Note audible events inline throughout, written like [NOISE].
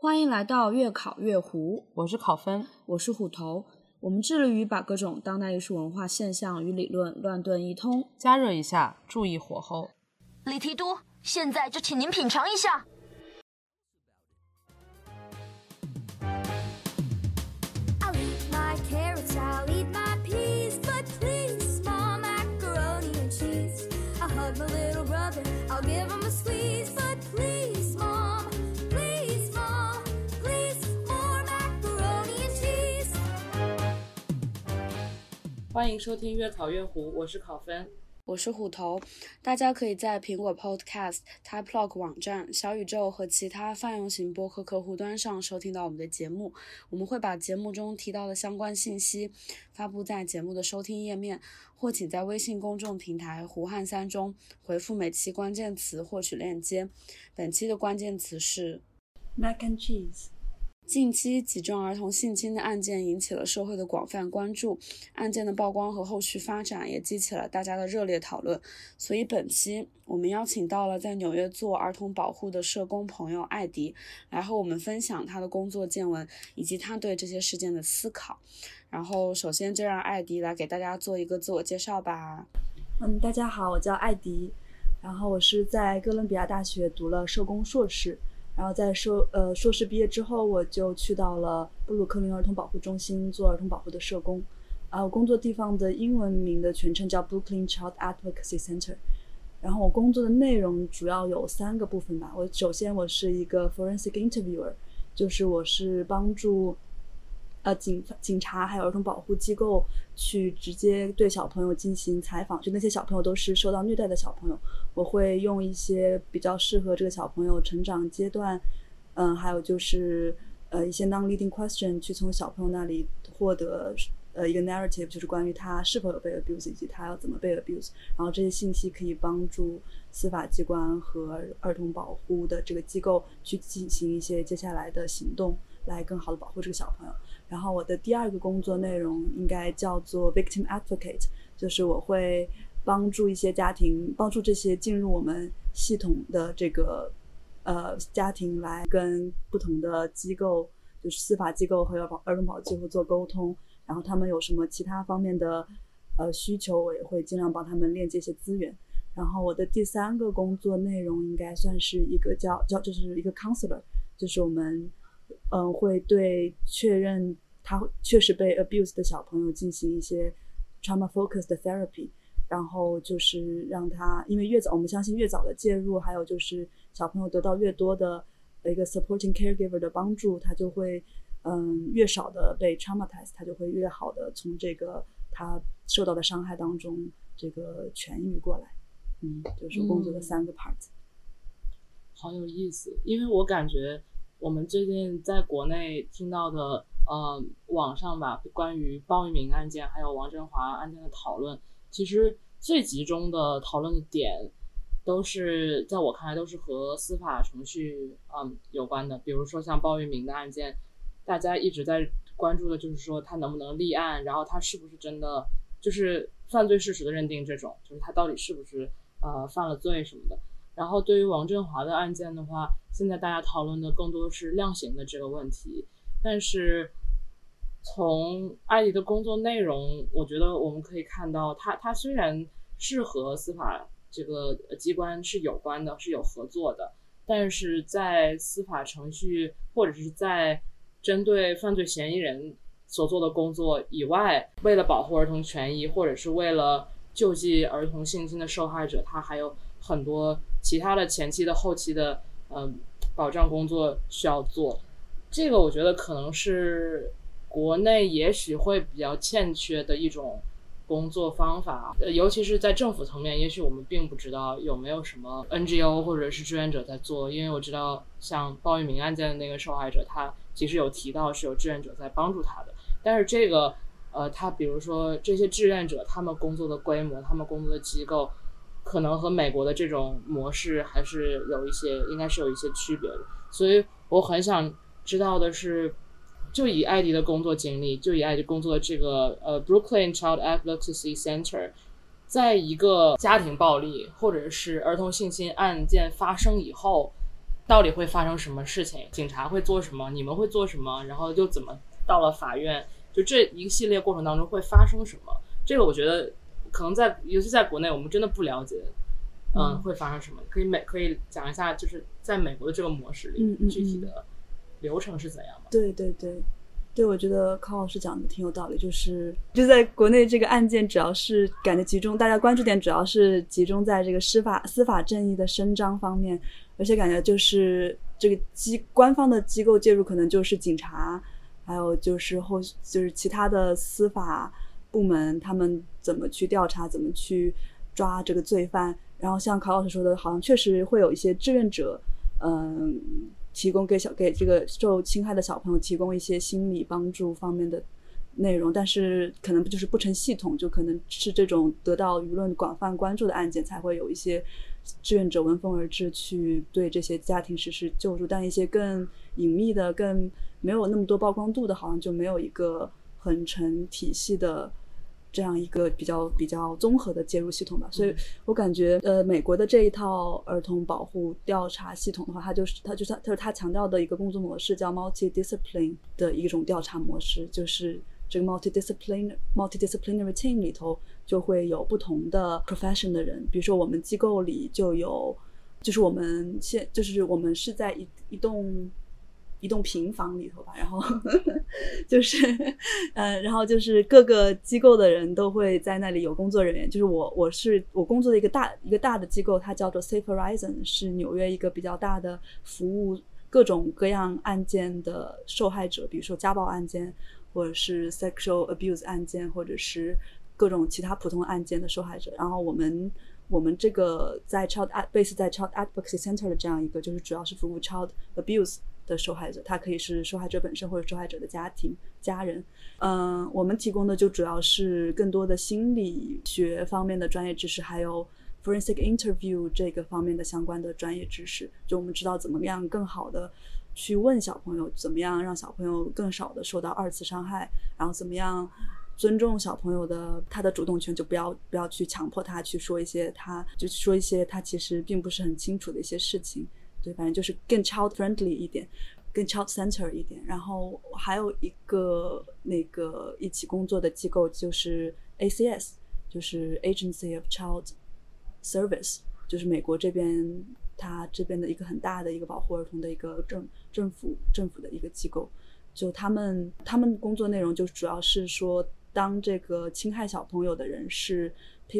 欢迎来到越考越糊，我是考分，我是虎头。我们致力于把各种当代艺术文化现象与理论乱炖一通。加热一下，注意火候。李提督，现在就请您品尝一下。I'll 欢迎收听月考月胡，我是考分。我是虎头，大家可以在苹果 Podcast、TypeLog 网站、小宇宙和其他泛用型播客客户端上收听到我们的节目。我们会把节目中提到的相关信息发布在节目的收听页面，或请在微信公众平台“胡汉三”中回复每期关键词获取链接。本期的关键词是 mac and cheese。近期几桩儿童性侵的案件引起了社会的广泛关注，案件的曝光和后续发展也激起了大家的热烈讨论。所以本期我们邀请到了在纽约做儿童保护的社工朋友艾迪，来和我们分享他的工作见闻以及他对这些事件的思考。然后首先就让艾迪来给大家做一个自我介绍吧。嗯，大家好，我叫艾迪，然后我是在哥伦比亚大学读了社工硕士，然后在硕呃硕士毕业之后，我就去到了布鲁克林儿童保护中心做儿童保护的社工，啊，我工作地方的英文名的全称叫 Brooklyn Child Advocacy Center，然后我工作的内容主要有三个部分吧。我首先我是一个 forensic interviewer，就是我是帮助呃警警察还有儿童保护机构去直接对小朋友进行采访，就那些小朋友都是受到虐待的小朋友，我会用一些比较适合这个小朋友成长阶段，嗯、还有就是呃一些 non-leading question 去从小朋友那里获得呃一个 narrative，就是关于他是否有被 abuse 以及他要怎么被 abuse，然后这些信息可以帮助司法机关和儿童保护的这个机构去进行一些接下来的行动，来更好的保护这个小朋友。然后我的第二个工作内容应该叫做 victim advocate，就是我会帮助一些家庭，帮助这些进入我们系统的这个呃家庭来跟不同的机构，就是司法机构和儿保儿童保护机构做沟通，然后他们有什么其他方面的呃需求，我也会尽量帮他们链接一些资源。然后我的第三个工作内容应该算是一个叫叫就是一个 counselor，就是我们嗯、会对确认他确实被 abuse 的小朋友进行一些 trauma focused therapy，然后就是让他因为越早我们相信越早的介入，还有就是小朋友得到越多的一个 supporting caregiver 的帮助，他就会嗯越少的被 traumatize，他就会越好的从这个他受到的伤害当中这个痊愈过来。嗯，就是工作的三个 part。好有意思，因为我感觉我们最近在国内听到的，呃，网上吧，关于鲍玉明案件还有王振华案件的讨论，其实最集中的讨论的点，都是在我看来都是和司法程序嗯有关的。比如说像鲍玉明的案件，大家一直在关注的就是说他能不能立案，然后他是不是真的就是犯罪事实的认定这种，就是他到底是不是呃犯了罪什么的。然后对于王振华的案件的话，现在大家讨论的更多是量刑的这个问题。但是从艾迪的工作内容，我觉得我们可以看到他，他虽然是和司法这个机关是有关的，是有合作的，但是在司法程序或者是在针对犯罪嫌疑人所做的工作以外，为了保护儿童权益，或者是为了救济儿童性侵的受害者，他还有很多其他的前期的、后期的，嗯、保障工作需要做。这个我觉得可能是国内也许会比较欠缺的一种工作方法，呃，尤其是在政府层面，也许我们并不知道有没有什么 NGO 或者是志愿者在做，因为我知道像鲍玉明案件的那个受害者，他其实有提到是有志愿者在帮助他的，但是这个，呃，他比如说这些志愿者他们工作的规模，他们工作的机构，可能和美国的这种模式还是有一些，应该是有一些区别的，所以我很想知道的是，就以艾迪的工作经历，就以艾迪工作的这个呃 Brooklyn Child Advocacy Center，在一个家庭暴力或者是儿童性侵案件发生以后，到底会发生什么事情，警察会做什么，你们会做什么，然后又怎么到了法院，就这一系列过程当中会发生什么？这个我觉得可能在，尤其在国内，我们真的不了解，嗯，嗯。会发生什么？可以美可以讲一下，就是在美国的这个模式里，具体的流程是怎样吗？对对对，对，我觉得康老师讲的挺有道理，就是就在国内这个案件，主要是感觉集中，大家关注点主要是集中在这个司法司法正义的伸张方面，而且感觉就是这个机官方的机构介入，可能就是警察，还有就是后就是其他的司法部门，他们怎么去调查，怎么去抓这个罪犯。然后像考老师说的，好像确实会有一些志愿者，嗯，提供给小给这个受侵害的小朋友提供一些心理帮助方面的内容，但是可能就是不成系统，就可能是这种得到舆论广泛关注的案件才会有一些志愿者闻风而至去对这些家庭实施救助，但一些更隐秘的、更没有那么多曝光度的，好像就没有一个很成体系的。这样一个比较比较综合的介入系统吧，所以我感觉，呃，美国的这一套儿童保护调查系统的话，它就是它就是它就是它强调的一个工作模式叫 multi-discipline 的一种调查模式，就是这个 multi-discipline multi-disciplinary team 里头就会有不同的 profession 的人，比如说我们机构里就有，就是我们现就是我们是在一一栋一栋平房里头吧，然后 [LAUGHS] 就是呃，然后就是各个机构的人都会在那里有工作人员。就是我我是我工作的一个大一个大的机构，它叫做 Safe Horizon，是纽约一个比较大的服务各种各样案件的受害者，比如说家暴案件，或者是 sexual abuse 案件，或者是各种其他普通案件的受害者。然后我们我们这个在 Child Ad- base 在 Child Advocacy Center 的这样一个，就是主要是服务 Child abuse 的受害者，他可以是受害者本身或者受害者的家庭、家人。嗯，我们提供的就主要是更多的心理学方面的专业知识，还有 forensic interview 这个方面的相关的专业知识。就我们知道怎么样更好的去问小朋友，怎么样让小朋友更少的受到二次伤害，然后怎么样。尊重小朋友的他的主动权，就不要不要去强迫他去说一些他就说一些他其实并不是很清楚的一些事情。对，反正就是更 child friendly 一点，更 child center 一点。然后还有一个那个一起工作的机构就是 ACS，就是 Agency of Child Service，就是美国这边它这边的一个很大的一个保护儿童的一个政政府政府的一个机构。就他们他们工作内容就主要是说，当这个侵害小朋友的人是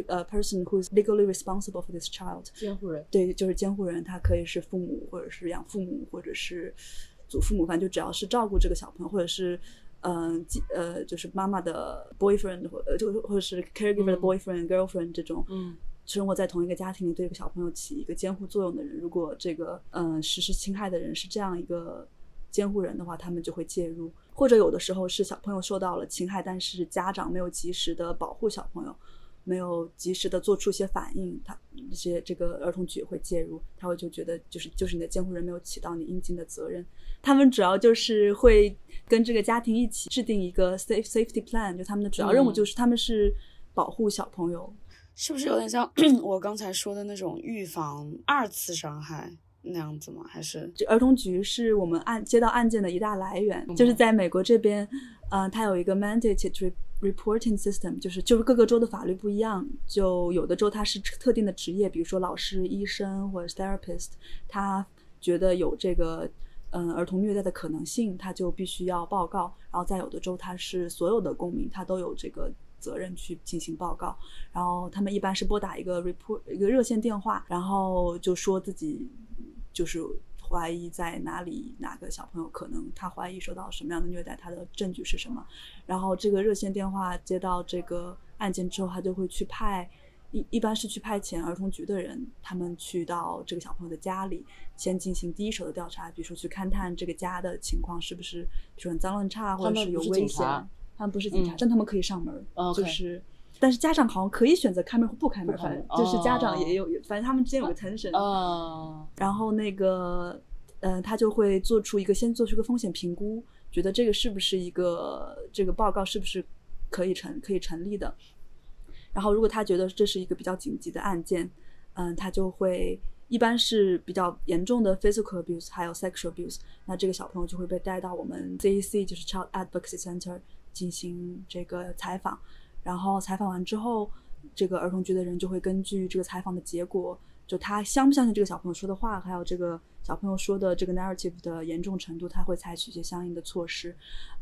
呃 person who is legally responsible for this child，监护人，对，就是监护人，他可以是父母，或者是养父母，或者是祖父母，反正就只要是照顾这个小朋友，或者是嗯，继呃，就是妈妈的 boyfriend 或呃就或者是 caregiver 的嗯。boyfriend、girlfriend 这种，嗯。生活在同一个家庭里，对一个小朋友起一个监护作用的人，如果这个嗯、呃实施侵害的人是这样一个监护人的话，他们就会介入，或者有的时候是小朋友受到了侵害，但是家长没有及时的保护小朋友。没有及时的做出一些反应，他这些这个儿童局会介入，他会就觉得就是就是你的监护人没有起到你应尽的责任。他们主要就是会跟这个家庭一起制定一个 safe safety plan，就他们的主要任务嗯就是他们是保护小朋友。是不是有点像 [CLEARS THROAT] 我刚才说的那种预防二次伤害那样子吗？还是这儿童局是我们案接到案件的一大来源，嗯就是在美国这边，呃，它有一个 mandated re- reporting system，就是就是各个州的法律不一样，就有的州它是特定的职业，比如说老师、医生或者是 therapist，他觉得有这个嗯儿童虐待的可能性，他就必须要报告。然后在有的州，他是所有的公民他都有这个责任去进行报告。然后他们一般是拨打一个 report 一个热线电话，然后就说自己就是怀疑在哪里哪个小朋友可能他怀疑受到什么样的虐待，他的证据是什么。然后这个热线电话接到这个案件之后，他就会去派一一般是去派遣儿童局的人，他们去到这个小朋友的家里，先进行第一手的调查，比如说去勘探这个家的情况是不是，比如说很脏乱差，或者是是有危险。他们不是警察，嗯但他们可以上门就是。但是家长好像可以选择开门或不开门，反正就是家长哦也有，反正他们之间有个 tension。呃，然后那个，呃，他就会做出一个先做出一个风险评估，觉得这个是不是一个这个报告是不是可以成可以成立的。然后如果他觉得这是一个比较紧急的案件，嗯，他就会一般是比较严重的 physical abuse，还有 sexual abuse，那这个小朋友就会被带到我们 CEC，就是 Child Advocacy Center 进行这个采访。然后采访完之后，这个儿童局的人就会根据这个采访的结果，就他相不相信这个小朋友说的话，还有这个小朋友说的这个 narrative 的严重程度，他会采取一些相应的措施。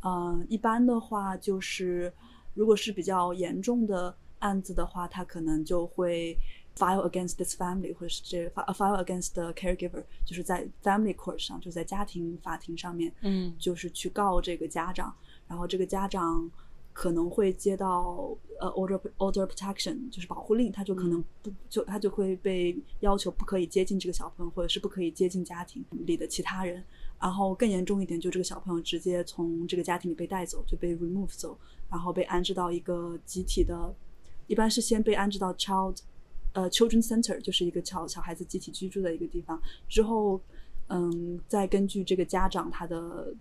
嗯、一般的话就是，如果是比较严重的案子的话，他可能就会 file against this family，或者是这 file against the caregiver，就是在 family court 上，就是在家庭法庭上面，嗯就是去告这个家长，然后这个家长可能会接到呃 order order protection，就是保护令，他就可能不就他就会被要求不可以接近这个小朋友，或者是不可以接近家庭里的其他人。然后更严重一点，就这个小朋友直接从这个家庭里被带走，就被 remove 走，然后被安置到一个集体的，一般是先被安置到 child 呃 children center，就是一个小小孩子集体居住的一个地方，之后嗯，再根据这个家长他的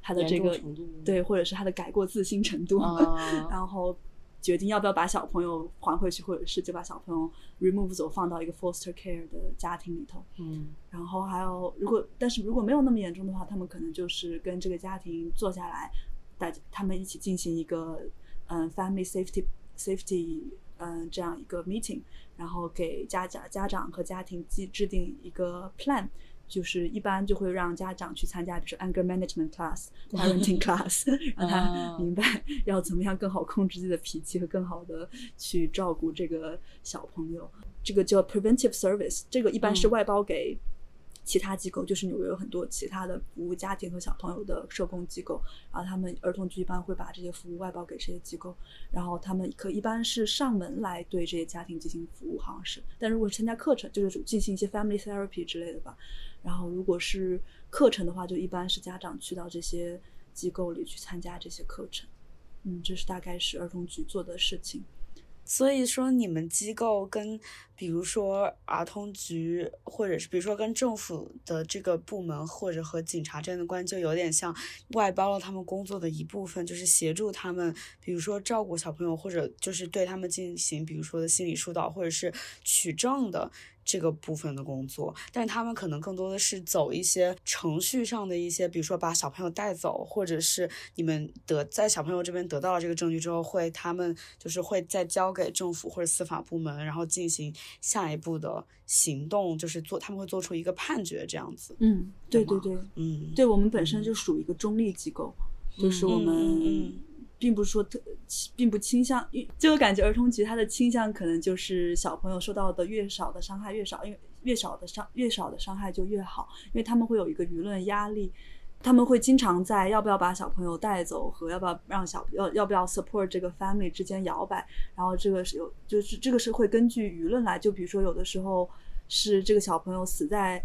他的这个对，或者是他的改过自新程度，啊 [LAUGHS] 然后决定要不要把小朋友还回去，或者是就把小朋友 remove 走，放到一个 foster care 的家庭里头。嗯然后还有，如果但是如果没有那么严重的话，他们可能就是跟这个家庭坐下来，大家他们一起进行一个嗯 family safety safety 嗯这样一个 meeting，然后给家长家长和家庭制制定一个 plan。就是一般就会让家长去参加，比如说 anger management class、[LAUGHS] parenting class，[LAUGHS] 让他啊明白要怎么样更好控制自己的脾气和更好的去照顾这个小朋友。这个叫 preventive service，这个一般是嗯外包给其他机构，就是纽约有很多其他的服务家庭和小朋友的社工机构，然后他们儿童局一般会把这些服务外包给这些机构，然后他们可一般是上门来对这些家庭进行服务，好像是。但如果是参加课程，就是进行一些 family therapy 之类的吧。然后如果是课程的话，就一般是家长去到这些机构里去参加这些课程。嗯，这是大概是儿童局做的事情。所以说，你们机构跟比如说儿童局，或者是比如说跟政府的这个部门，或者和警察之间的关，就有点像外包了他们工作的一部分，就是协助他们，比如说照顾小朋友，或者就是对他们进行，比如说的心理疏导，或者是取证的。这个部分的工作，但是他们可能更多的是走一些程序上的一些，比如说把小朋友带走，或者是你们得在小朋友这边得到了这个证据之后，会他们就是会再交给政府或者司法部门，然后进行下一步的行动，就是做他们会做出一个判决这样子。嗯，对对对对，嗯，对我们本身就属于一个中立机构，就是我们嗯并不是说特，并不倾向，因就感觉儿童局它的倾向可能就是小朋友受到的越少的伤害越少，因为越少的伤越少的伤害就越好，因为他们会有一个舆论压力。他们会经常在要不要把小朋友带走和要不要让小要要不要 support 这个 family 之间摇摆，然后这个是有就是这个是会根据舆论来，就比如说有的时候是这个小朋友死在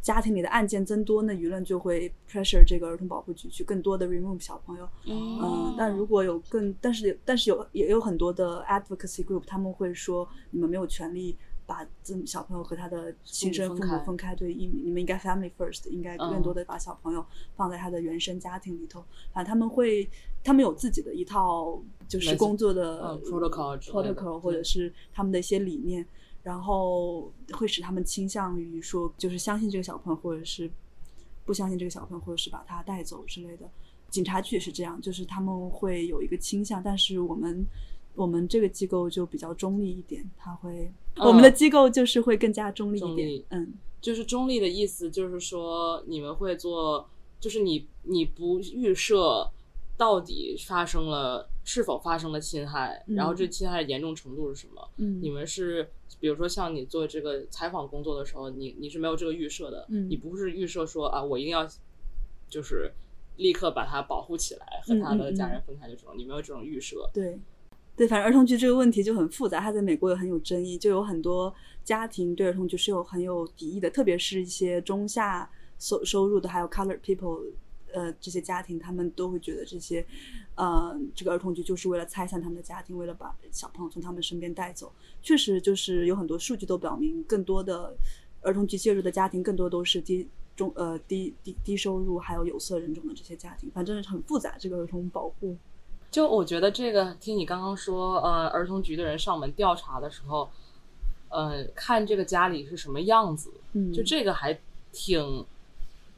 家庭里的案件增多，那舆论就会 pressure 这个儿童保护局去更多的 remove 小朋友。嗯嗯，但如果有更，但是但是有也有很多的 advocacy group，他们会说你们没有权利把这小朋友和他的亲生父母分开，对，你你们应该 family first，应该更嗯多的把小朋友放在他的原生家庭里头。反正他们会，他们有自己的一套就是工作的 protocol 或者是他们的一些理念，然后会使他们倾向于说，就是相信这个小朋友，或者是不相信这个小朋友，或者是把他带走之类的。警察局也是这样，就是他们会有一个倾向，但是我们我们这个机构就比较中立一点，他会、我们的机构就是会更加中立一点，嗯，就是中立的意思，就是说你们会做，就是你你不预设到底发生了是否发生了侵害，嗯然后这侵害的严重程度是什么？嗯你们是比如说像你做这个采访工作的时候，你你是没有这个预设的，嗯你不是预设说啊，我一定要就是立刻把他保护起来，和他的家人分开的这种，你没有这种预设。对，对，反正儿童局这个问题就很复杂，它在美国也很有争议，就有很多家庭对儿童局是有很有敌意的，特别是一些中下收收入的，还有 colored people，呃，这些家庭他们都会觉得这些，呃，这个儿童局就是为了拆散他们的家庭，为了把小朋友从他们身边带走。确实，就是有很多数据都表明，更多的儿童局介入的家庭，更多都是低。中呃低低低收入还有有色人种的这些家庭，反正很复杂。这个儿童保护，就我觉得这个，听你刚刚说，呃，儿童局的人上门调查的时候，呃，看这个家里是什么样子，嗯，就这个还挺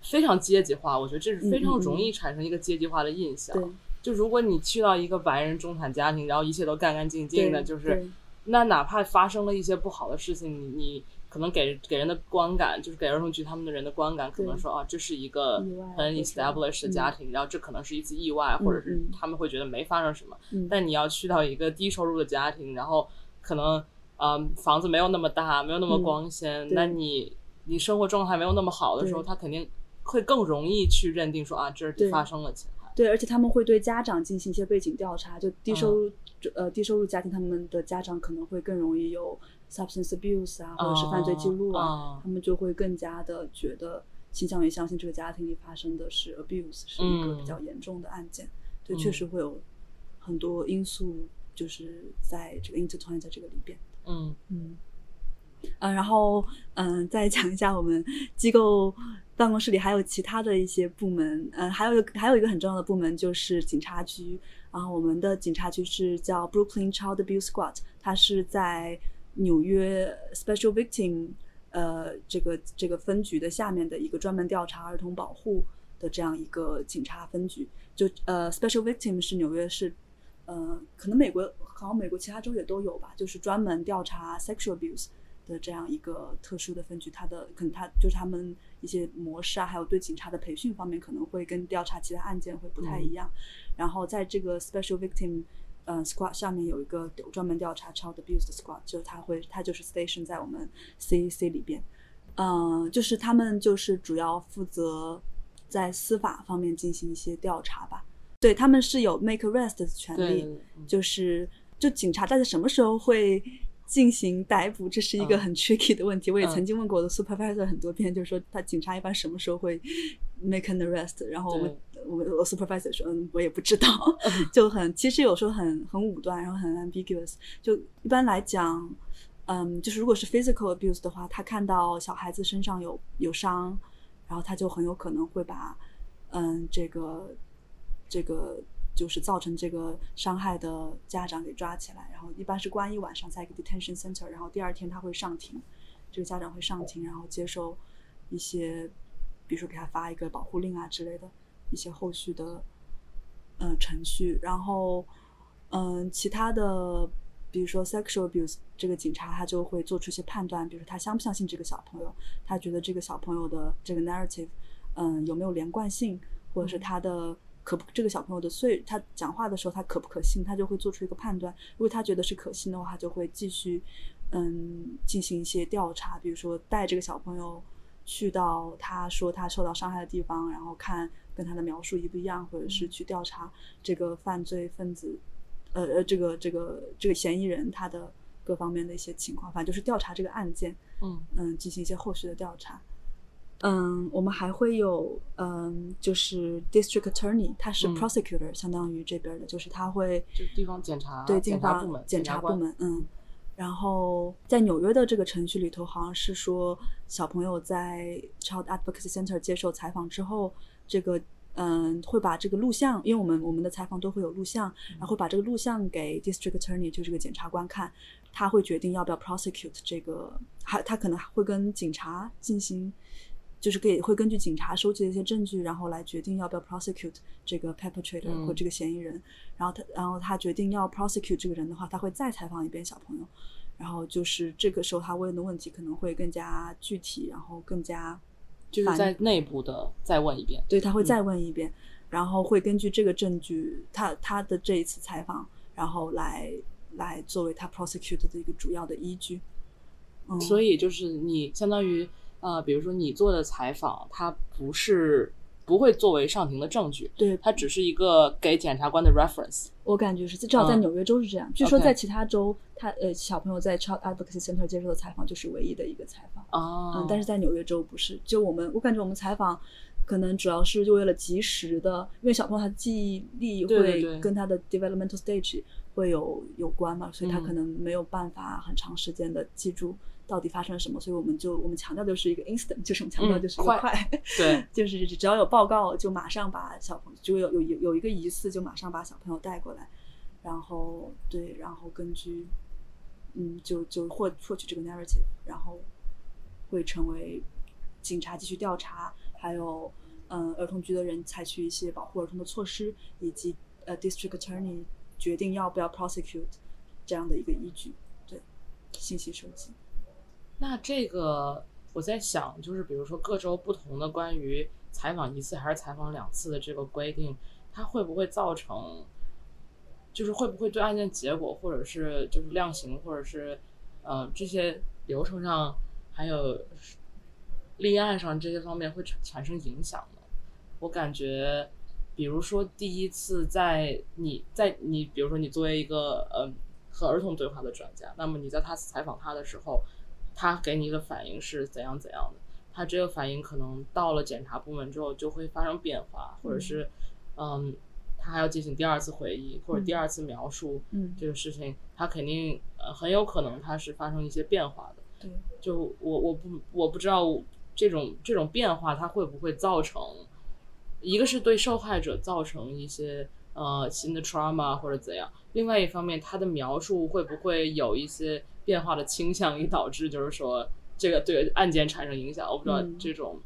非常阶级化，我觉得这是非常容易产生一个阶级化的印象。对。就如果你去到一个白人中产家庭，然后一切都干干净净的，就是那哪怕发生了一些不好的事情，你你可能给给人的观感，就是给儿童局他们的人的观感，可能说啊，这是一个很 established 的家庭，然后这可能是一次意外，或者是嗯。他们会觉得没发生什么。嗯。但你要去到一个低收入的家庭，然后可能嗯房子没有那么大，没有那么嗯光鲜，对。那你你生活状态没有那么好的时候，他肯定会更容易去认定说啊，这是发生了侵害。对，而且他们会对家长进行一些背景调查，就低收嗯入、呃低收入家庭，他们的家长可能会更容易有 substance abuse 啊，或者是犯罪记录啊，哦他们就会更加的觉得倾向于相信这个家庭里发生的是 abuse，是一个比较严重的案件。对，确嗯实会有很多因素，就是在这个 intertwine 在这个里边。嗯嗯，嗯，然后嗯、再讲一下我们机构办公室里还有其他的一些部门，嗯、还有还有一个很重要的部门就是警察局。然后我们的警察局是叫 Brooklyn Child Abuse Squad，它是在纽约 Special Victim 呃这个这个分局的下面的一个专门调查儿童保护的这样一个警察分局。就呃 Special Victim 是纽约市呃，可能美国好像美国其他州也都有吧，就是专门调查 sexual abuse 的这样一个特殊的分局，它的可能它就是他们一些模式啊，还有对警察的培训方面可能会跟调查其他案件会不太一样。然后在这个 special victim 呃 squad 下面有一个专门调查 child abuse 的 squad，就是它会他就是 station 在我们 CEC 里边，嗯、就是他们就是主要负责在司法方面进行一些调查吧。对他们是有 make arrest 的权利，就是就警察在什么时候会进行逮捕，这是一个嗯很 tricky 的问题。我也嗯曾经问过我的 supervisor 很多遍，就是说他警察一般什么时候会 make an arrest，然后我们我们我 supervisor 说嗯我也不知道，[LAUGHS] 就很其实有时候很很武断，然后很 ambiguous。就一般来讲。嗯，就是如果是 physical abuse 的话，他看到小孩子身上有有伤，然后他就很有可能会把，嗯，这个这个就是造成这个伤害的家长给抓起来，然后一般是关一晚上在一个 detention center，然后第二天他会上庭，这个家长会上庭，然后接受一些，比如说给他发一个保护令啊之类的一些后续的，呃程序，然后，嗯，其他的。比如说 sexual abuse，这个警察他就会做出一些判断，比如说他相不相信这个小朋友，他觉得这个小朋友的这个 narrative，嗯，有没有连贯性，或者是他的可不这个小朋友的岁，他讲话的时候他可不可信，他就会做出一个判断。如果他觉得是可信的话，他就会继续嗯进行一些调查，比如说带这个小朋友去到他说他受到伤害的地方，然后看跟他的描述一不一样，或者是去调查这个犯罪分子。呃呃，这个这个这个嫌疑人他的各方面的一些情况，反正就是调查这个案件，嗯嗯，进行一些后续的调查。嗯，我们还会有嗯，就是 district attorney，他是嗯 prosecutor，、相当于这边的，就是他会就是地方检查对警察部门检察察官部门，嗯。然后在纽约的这个程序里头，好像是说小朋友在 Child Advocacy Center 接受采访之后，这个嗯会把这个录像，因为我们我们的采访都会有录像，然后会把这个录像给 District Attorney，就这个检察官看，他会决定要不要 prosecute 这个，还他可能会跟警察进行。就是给会根据警察收集的一些证据，然后来决定要不要 prosecute 这个 perpetrator 嗯或这个嫌疑人。然后他，然后他决定要 prosecute 这个人的话，他会再采访一遍小朋友。然后就是这个时候他问的问题可能会更加具体，然后更加就是在内部的再问一遍。对，他会嗯再问一遍，然后会根据这个证据，他他的这一次采访，然后来来作为他 prosecute 的一个主要的依据。嗯，所以就是你相当于呃，比如说你做的采访，它不是不会作为上庭的证据，对它只是一个给检察官的 reference。我感觉是，至少在嗯纽约州是这样。据说在其他州，他呃小朋友在 Child Advocacy Center 接受的采访就是唯一的一个采访。哦，嗯，但是在纽约州不是。就我们，我感觉我们采访可能主要是就为了及时的，因为小朋友他的记忆力会跟他的 developmental stage 会有有关嘛，所以他嗯可能没有办法很长时间的记住到底发生了什么，所以我们就我们强调的是一个 instant，就是我们强调嗯就是一个快快，[LAUGHS] 对，就是只要有报告就马上把小朋友就有有有有一个疑似就马上把小朋友带过来，然后对，然后根据嗯，就就获获取这个 narrative，然后会成为警察继续调查，还有嗯儿童局的人采取一些保护儿童的措施，以及呃 district attorney 决定要不要 prosecute 这样的一个依据，对信息收集。那这个我在想，就是比如说各州不同的关于采访一次还是采访两次的这个规定，它会不会造成，就是会不会对案件结果或者是就是量刑或者是呃这些流程上还有立案上这些方面会产产生影响呢？我感觉，比如说第一次在你在你比如说你作为一个呃和儿童对话的专家，那么你在他采访他的时候。他给你的反应是怎样怎样的？他这个反应可能到了检察部门之后就会发生变化，或者是，嗯，他还要进行第二次回忆或者第二次描述，嗯这个事情，他肯定呃很有可能他是发生一些变化的。对，就我我不我不知道这种这种变化它会不会造成，一个是对受害者造成一些呃新的 trauma 或者怎样，另外一方面他的描述会不会有一些。变化的倾向，以导致就是说这个对案件产生影响。我不知道这种，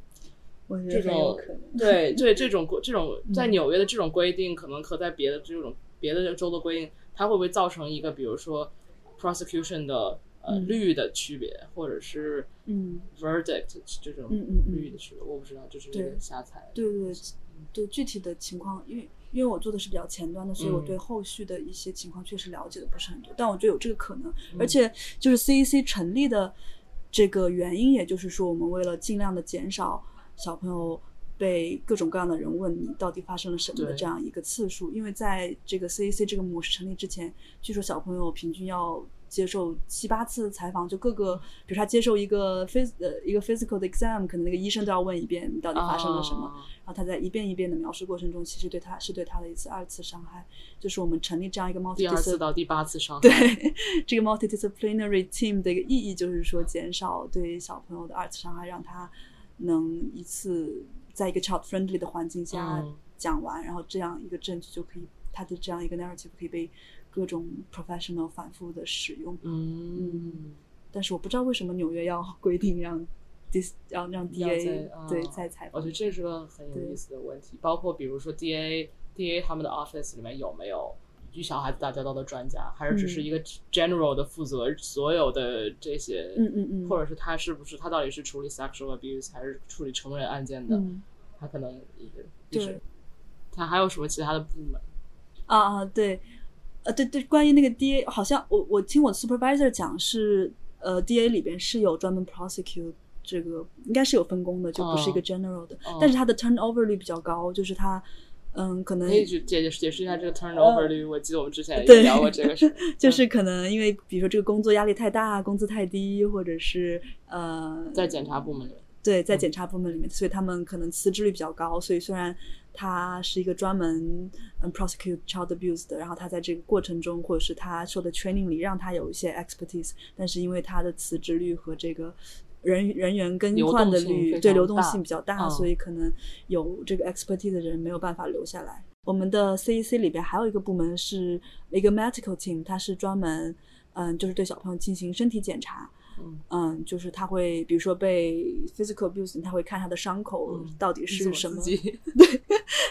这种对对这种 [LAUGHS] 这种在纽约的这种规定，可能和在别的这种别的州的规定，它会不会造成一个比如说 prosecution 的呃率的区别，或者是嗯 verdict 这种嗯嗯率的区别？我不知道，就是瞎猜。对对对，具体的情况，因为。因为我做的是比较前端的，所以我对后续的一些情况确实了解的不是很多。但我觉得有这个可能，而且就是 CEC 成立的这个原因，也就是说，我们为了尽量的减少小朋友被各种各样的人问你到底发生了什么的这样一个次数。因为在这个 CEC 这个模式成立之前，据说小朋友平均要接受七八次采访，就各个，比如他接受一个 phys 呃一个 physical 的 exam，可能那个医生都要问一遍你到底发生了什么。哦然后他在一遍一遍的描述过程中，其实对他是对他的一次二次伤害。就是我们成立这样一个 multi 第二次到第八次伤害，对这个 multidisciplinary team 的一个意义，就是说减少对小朋友的二次伤害，让他能一次在一个 child friendly 的环境下嗯讲完，然后这样一个证据就可以，他的这样一个 narrative 可以被各种 professional 反复的使用。嗯，但是我不知道为什么纽约要规定让 dis 要让要 DA 对在采访我觉得。这是个很有意思的问题，包括比如说 D A D A 他们的 office 里面有没有与小孩子打交道的专家，还是只是一个 general 的负责所有的这些，嗯嗯嗯，或者是他是不是他到底是处理 sexual abuse 还是处理成人案件的，嗯他可能也就是他还有什么其他的部门？啊啊对，呃对对，关于那个 DA，好像我我听我 supervisor 讲是，呃 DA 里边是有专门 prosecute 这个，应该是有分工的，就不是一个哦 general 的，哦但是它的 turnover 率比较高，就是它，嗯，可能可以去解解释一下这个 turnover 率。我记得我们之前也聊过这个事，[LAUGHS] 就是可能因为比如说这个工作压力太大，工资太低，或者是呃在检查部门里。对，在检查部门里面，所以他们可能辞职率比较高。所以虽然他是一个专门嗯 prosecute child abuse 的，然后他在这个过程中或者是他受的 training 里让他有一些 expertise，但是因为他的辞职率和这个人人员更换的率对流动性比较大，嗯所以可能有这个 expertise 的人没有办法留下来。我们的 CEC 里边还有一个部门是一个 medical team，它是专门嗯就是对小朋友进行身体检查。嗯嗯，就是他会，比如说被 physical abuse，他会看他的伤口嗯到底是什么，[LAUGHS] 自己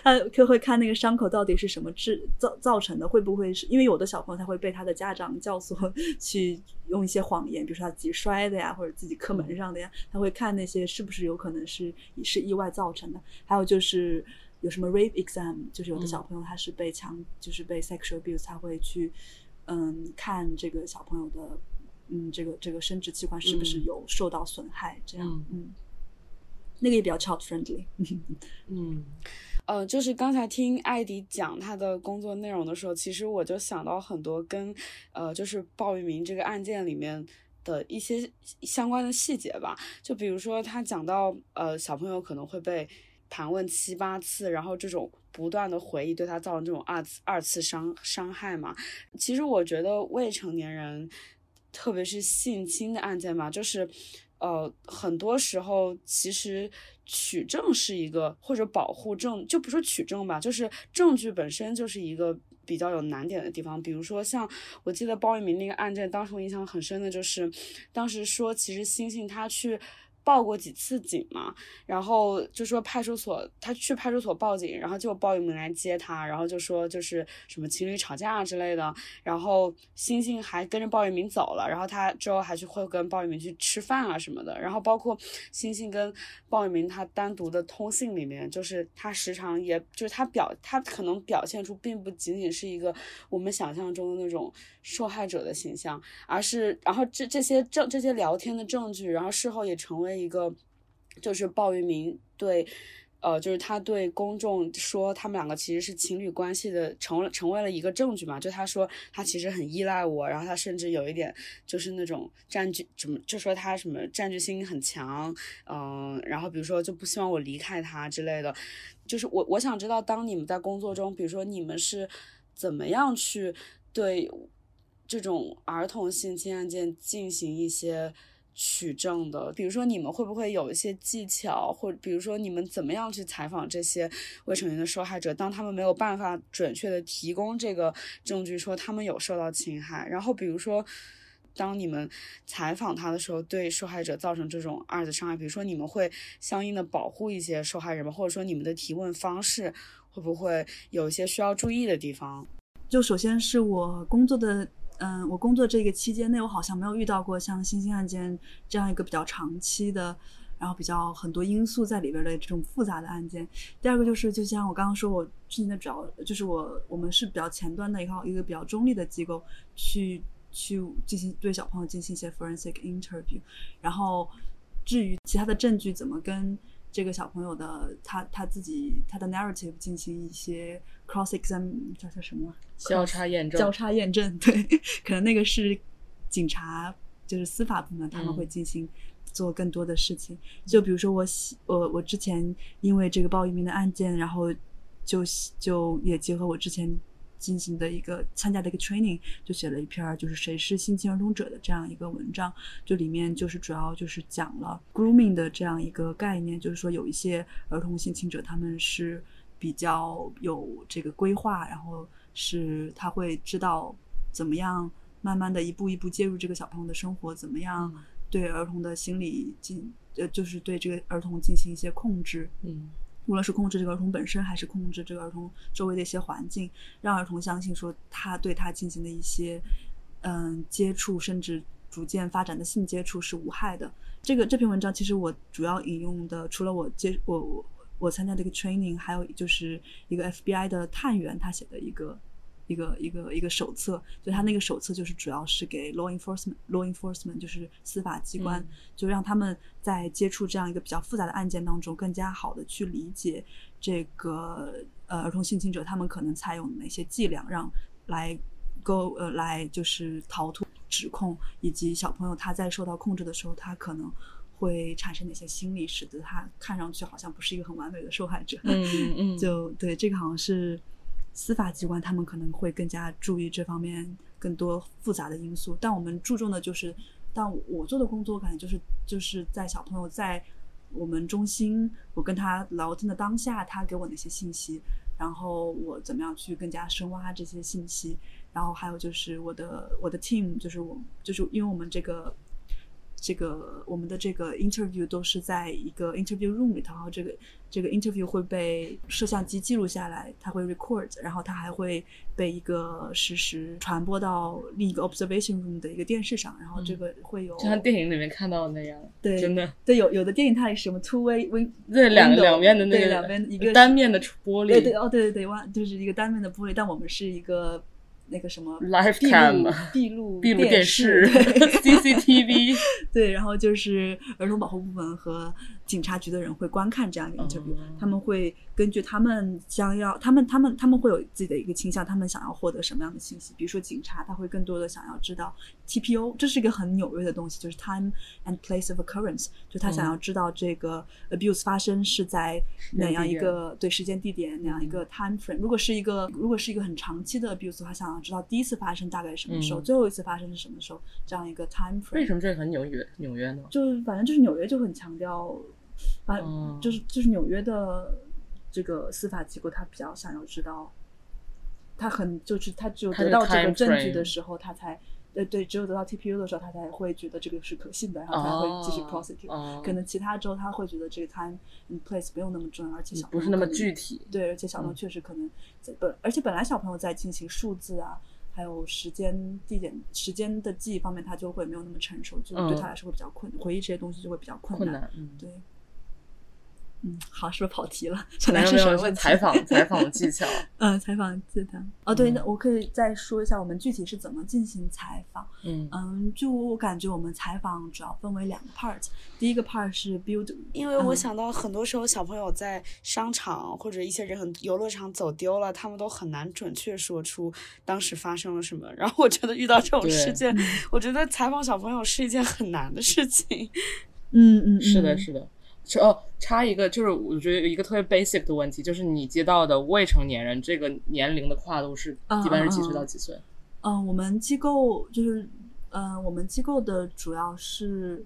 他就会看那个伤口到底是什么致造造成的，会不会是因为有的小朋友他会被他的家长教唆去用一些谎言，比如说他自己摔的呀，或者自己磕门上的呀，他会看那些是不是有可能是是意外造成的。还有就是有什么 rape exam，就是有的嗯小朋友他是被强，就是被 sexual abuse，他会去嗯看这个小朋友的。嗯，这个这个生殖器官是不是嗯有受到损害？这样，嗯嗯，那个也比较 child friendly。[LAUGHS] 嗯呃，就是刚才听艾迪讲他的工作内容的时候，其实我就想到很多跟呃，就是鲍玉明这个案件里面的一些相关的细节吧。就比如说他讲到呃，小朋友可能会被盘问七八次，然后这种不断的回忆对他造成这种二次二次伤伤害嘛。其实我觉得未成年人，特别是性侵的案件嘛，就是。呃，很多时候其实取证是一个或者保护证，就不说取证吧，就是证据本身就是一个比较有难点的地方。比如说像我记得包玉明那个案件，当时我印象很深的就是，当时说其实星星他去。报过几次警嘛，然后就说派出所，他去派出所报警，然后就鲍玉明来接他，然后就说就是什么情侣吵架之类的，然后星星还跟着鲍玉明走了，然后他之后还去会跟鲍玉明去吃饭啊什么的，然后包括星星跟鲍玉明他单独的通信里面，就是他时常也就是他表他可能表现出并不仅仅是一个我们想象中的那种受害者的形象，而是然后这这些证这些聊天的证据，然后事后也成为一个就是鲍玉明对。呃，就是他对公众说他们两个其实是情侣关系的，成了成为了一个证据嘛。就他说他其实很依赖我，然后他甚至有一点就是那种占据，怎么就说他什么占据心很强，嗯、然后比如说就不希望我离开他之类的。就是我我想知道，当你们在工作中，比如说你们是怎么样去对这种儿童性侵案件进行一些取证的，比如说你们会不会有一些技巧，或者比如说你们怎么样去采访这些未成年的受害者，当他们没有办法准确的提供这个证据，说他们有受到侵害，然后比如说。当你们采访他的时候，对受害者造成这种二次伤害，比如说你们会相应的保护一些受害人吗？或者说你们的提问方式会不会有一些需要注意的地方？就首先是我工作的，嗯，我工作这个期间内，我好像没有遇到过像星星案件这样一个比较长期的，然后比较很多因素在里边的这种复杂的案件。第二个就是，就像我刚刚说，我最近的主要就是我我们是比较前端的一个一个比较中立的机构去去进行对小朋友进行一些 forensic interview，然后至于其他的证据怎么跟这个小朋友的他他自己他的 narrative 进行一些 cross exam 叫叫什么交叉验证交叉验证，[LAUGHS] 对，可能那个是警察就是司法部门他们嗯会进行做更多的事情。就比如说我喜我我之前因为这个鲍玉明的案件，然后就就也结合我之前。进行的一个参加的一个 training，就写了一篇儿就是谁是性侵儿童者的这样一个文章，就里面就是主要就是讲了 grooming 的这样一个概念，就是说有一些儿童性侵者他们是比较有这个规划，然后是他会知道怎么样慢慢的一步一步介入这个小朋友的生活，怎么样对儿童的心理进呃就是对这个儿童进行一些控制，嗯无论是控制这个儿童本身，还是控制这个儿童周围的一些环境，让儿童相信说他对他进行的一些嗯接触，甚至逐渐发展的性接触是无害的。这个这篇文章其实我主要引用的，除了我接我我我参加这个 training，还有就是一个 FBI 的探员他写的一个。一个一个一个手册，就他那个手册就是主要是给 law enforcement law enforcement 就是司法机关，嗯就让他们在接触这样一个比较复杂的案件当中，更加好的去理解这个呃儿童性侵者他们可能采用哪些伎俩，让来勾呃来就是逃脱指控，以及小朋友他在受到控制的时候，他可能会产生哪些心理，使得他看上去好像不是一个很完美的受害者。嗯嗯，[LAUGHS] 就对这个好像是司法机关他们可能会更加注意这方面更多复杂的因素，但我们注重的就是，但我做的工作，感觉就是就是在小朋友在我们中心，我跟他聊天的当下，他给我哪些信息，然后我怎么样去更加深挖这些信息，然后还有就是我的我的 team，就是我就是因为我们这个。这个我们的这个 interview 都是在一个 interview room 里头，然后这个这个 interview 会被摄像机记录下来，它会 record，然后它还会被一个实时传播到另一个 observation room 的一个电视上，然后这个会有、就像电影里面看到的那样，对真的，对有有的电影它是什么 two way win 对两 window，两面的那个对两边一个单面的玻璃，对对哦对对对哇就是一个单面的玻璃，但我们是一个那个什么 Live 闭 cam 路闭路闭路电电视 [LAUGHS] CCTV，[LAUGHS] 对，然后就是儿童保护部门和警察局的人会观看这样一个 interview，、哦他们会根据他们将要，他们他们他们会有自己的一个倾向，他们想要获得什么样的信息？比如说警察，他会更多的想要知道 TPO，这是一个很纽约的东西，就是 time and place of occurrence，就他想要知道这个 abuse 发生是在哪样一个对时间地点哪样一个 time frame。如果是一个如果是一个很长期的 abuse，他想要知道第一次发生大概什么时候，嗯最后一次发生是什么时候，这样一个 time frame。为什么这个很纽约纽约呢？就是反正就是纽约就很强调，反嗯就是就是纽约的这个司法机构，他比较想要知道，他很就是他只有得到这个证据的时候，他才呃对，只有得到 TPU 的时候，他才会觉得这个是可信的，然后才会继续哦 prosecute。哦可能其他州他会觉得这个 time and place 不用那么重要，而且小不是那么具体。对，而且小朋友嗯确实可能在本，而且本来小朋友在进行数字啊，还有时间、地点、时间的记忆方面，他就会没有那么成熟，就对嗯他来说会比较困，回忆这些东西就会比较困难。困难，嗯，对，嗯，好，是不是跑题了？[LAUGHS] 本来没有没有是什么问题？采访 [LAUGHS] 采访技巧，嗯，采访技巧。哦，对，嗯那我可以再说一下我们具体是怎么进行采访。嗯嗯，就我感觉我们采访主要分为两个 part，第一个 part 是 build，因为我嗯想到很多时候小朋友在商场或者一些人很游乐场走丢了，他们都很难准确说出当时发生了什么。[LAUGHS] 然后我觉得遇到这种事件，我觉得采访小朋友是一件很难的事情。嗯嗯，是的，嗯是的。是哦，插一个，就是我觉得有一个特别 basic 的问题，就是你接到的未成年人这个年龄的跨度是嗯一般是几岁到几岁？嗯，我们机构就是，嗯、我们机构的主要是，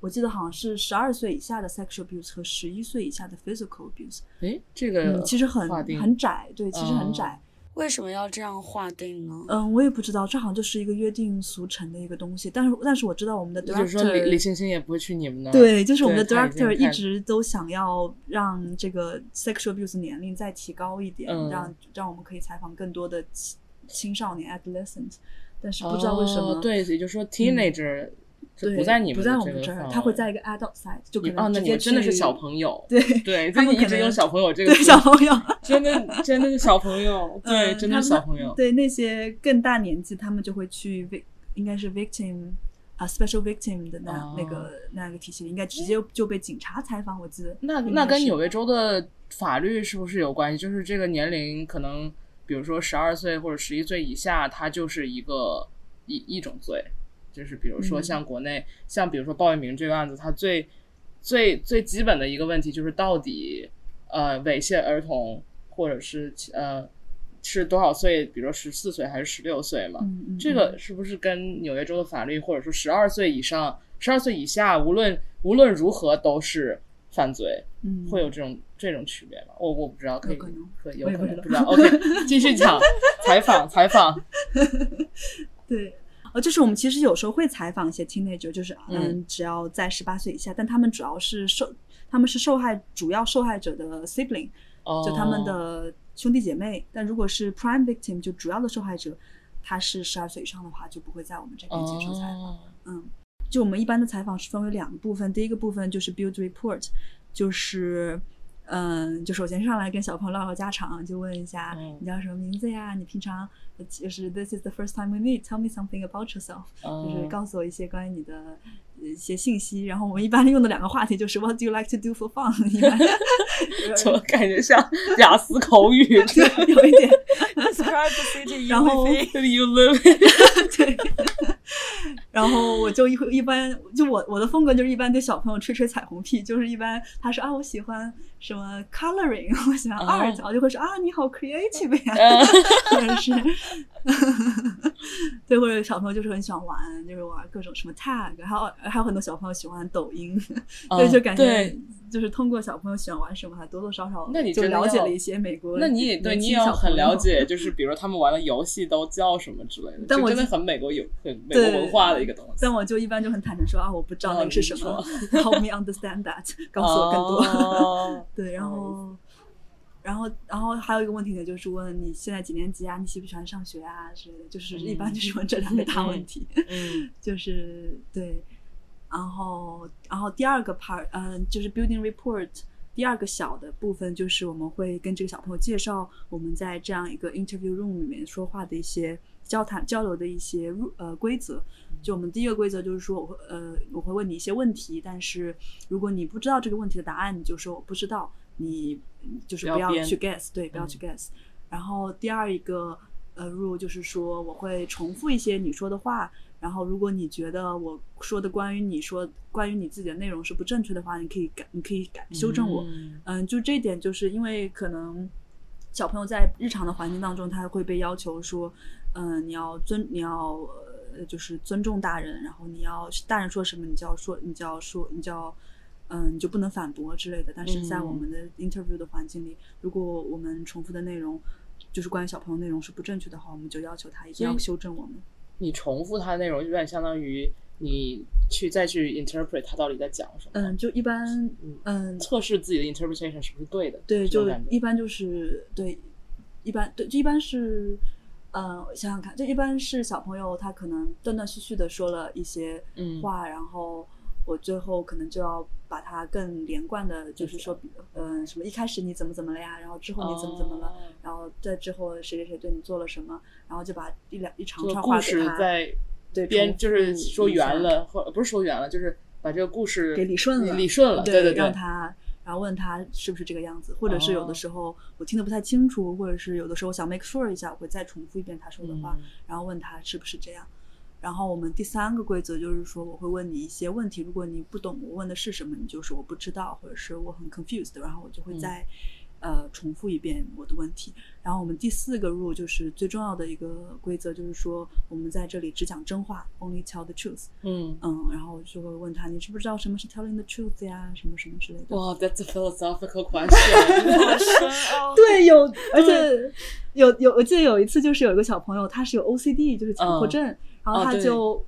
我记得好像是十二岁以下的 sexual abuse 和十一岁以下的 physical abuse。诶，这个嗯，其实很很窄，对，其实很哦窄。为什么要这样划定呢？嗯，我也不知道，这好像就是一个约定俗成的一个东西。但是，但是我知道我们的就是说李 director，李星星也不会去你们那儿。对，就是我们的 director 一直都想要让这个 sexual abuse 年龄再提高一点，嗯让让我们可以采访更多的青青少年 adolescent，但是不知道为什么，哦对，也就是说 teenager 是对，不在你们不在我们这儿，他会在一个 adult side，就哦，那你能直接去们真的是小朋友。对对，他们一直用小朋友这个对小朋友，真的真的是小朋友，对，真的是小朋友。[LAUGHS] 对那些更大年纪，他们就会去 vic，应该是 victim 啊、special victim 的那、哦那个那个体系里，应该直接就被警察采访，我记得。那那跟纽约州的法律是不是有关系？就是这个年龄可能，比如说十二岁或者十一岁以下，它就是一个一一种罪。就是比如说嗯像国内，像比如说鲍一鸣这个案子，他最最最基本的一个问题就是到底呃猥亵儿童或者是呃是多少岁？比如说十四岁还是十六岁嘛？这个是不是跟纽约州的法律，或者说十二岁以上、十二岁以下，无论无论如何都是犯罪，嗯会有这种这种区别吗？我我不知道，可以可能可以有可能不知道。OK，继续讲采访采访，[LAUGHS] 对。呃，就是我们其实有时候会采访一些 teenager，就是嗯嗯，只要在十八岁以下，但他们主要是受，他们是受害主要受害者的 sibling，就他们哦的兄弟姐妹。但如果是 prime victim，就主要的受害者，他是十二岁以上的话，就不会在我们这边接受采访。哦嗯，就我们一般的采访是分为两个部分，第一个部分就是 build report，就是。嗯，就首先上来跟小朋友唠唠家常，就问一下、嗯你叫什么名字呀？你平常就是 This is the first time we meet. Tell me something about yourself. 就是嗯告诉我一些关于你的呃一些信息。然后我们一般用的两个话题就是 What do you like to do for fun？怎么感觉像雅思口语有一点，Describe the city you 然后 live live 对。然后我就一一般就我我的风格就是一般对小朋友吹吹彩虹屁，就是一般他说啊我喜欢什么 coloring，我喜欢哦 art，、我就会说啊你好 creative 呀，嗯。[LAUGHS] 或者是 [LAUGHS] 对，或者小朋友就是很喜欢玩，就是玩各种什么 tag，还有还有很多小朋友喜欢抖音，[LAUGHS] 对，就感觉对就是通过小朋友喜欢玩什么，还多多少少那你就了解了一些美国那你也对你也很了解，[LAUGHS] 就是比如他们玩的游戏都叫什么之类的，但我真的很美国有很美国文化的一个东西。但我就一般就很坦诚说啊，我不知道那哦个是什么你，[LAUGHS] Help me understand that，[LAUGHS] 告诉我更多。哦对，然后，然后，然后还有一个问题呢，就是问你现在几年级啊？你喜不喜欢上学啊之类的，就是一般就是问这两个大问题，嗯就是对。然后，然后第二个 part，嗯、就是 building report。第二个小的部分就是我们会跟这个小朋友介绍我们在这样一个 interview room 里面说话的一些交谈交流的一些入呃规则，就我们第一个规则就是说，我会呃我会问你一些问题，但是如果你不知道这个问题的答案，你就说我不知道，你就是不要去 guess，对，不要嗯去 guess。然后第二一个呃 rule 就是说，我会重复一些你说的话，然后如果你觉得我说的关于你说关于你自己的内容是不正确的话，你可以改，你可以改修正我。嗯嗯，就这一点，就是因为可能小朋友在日常的环境当中，他会被要求说，嗯，你要尊，你要呃，就是尊重大人，然后你要大人说什么，你就要说，你就要说，你就要。嗯，你就不能反驳之类的。但是在我们的 interview 的环境里，如果我们重复的内容就是关于小朋友内容是不正确的话，我们就要求他一定要修正我们。你重复它的内容，有点相当于你去再去 interpret 它到底在讲什么，嗯，就一般，嗯，测试自己的 interpretation 是不是对的。对，就一般就是对，一般对，就一般是，嗯，我，想想看，就一般是小朋友他可能断断续续的说了一些嗯话，然后我最后可能就要把它更连贯的，就是说，嗯、呃，什么一开始你怎么怎么了呀，然后之后你怎么怎么了，哦然后在之后谁谁谁对你做了什么，然后就把一两一长串话给故事他在对编就是说圆了，或不是说圆了，就是把这个故事给理顺了，理顺了，对对对，让他，然后问他是不是这个样子，或者是有哦的时候我听得不太清楚，或者是有的时候想 make sure 一下，我会再重复一遍他说的话，嗯然后问他是不是这样。然后我们第三个规则就是说，我会问你一些问题，如果你不懂我问的是什么，你就说我不知道，或者是我很 confused，然后我就会嗯再、呃重复一遍我的问题。然后我们第四个 rule 就是最重要的一个规则，就是说我们在这里只讲真话，only tell the truth。嗯，嗯，然后我就会问他，你知不知道什么是 telling the truth 呀，什么什么之类的。哇，That's a philosophical question 好深奥。对，有，而且有有，我记得有一次就是有一个小朋友，他是有 OCD，就是强迫症，然后他就。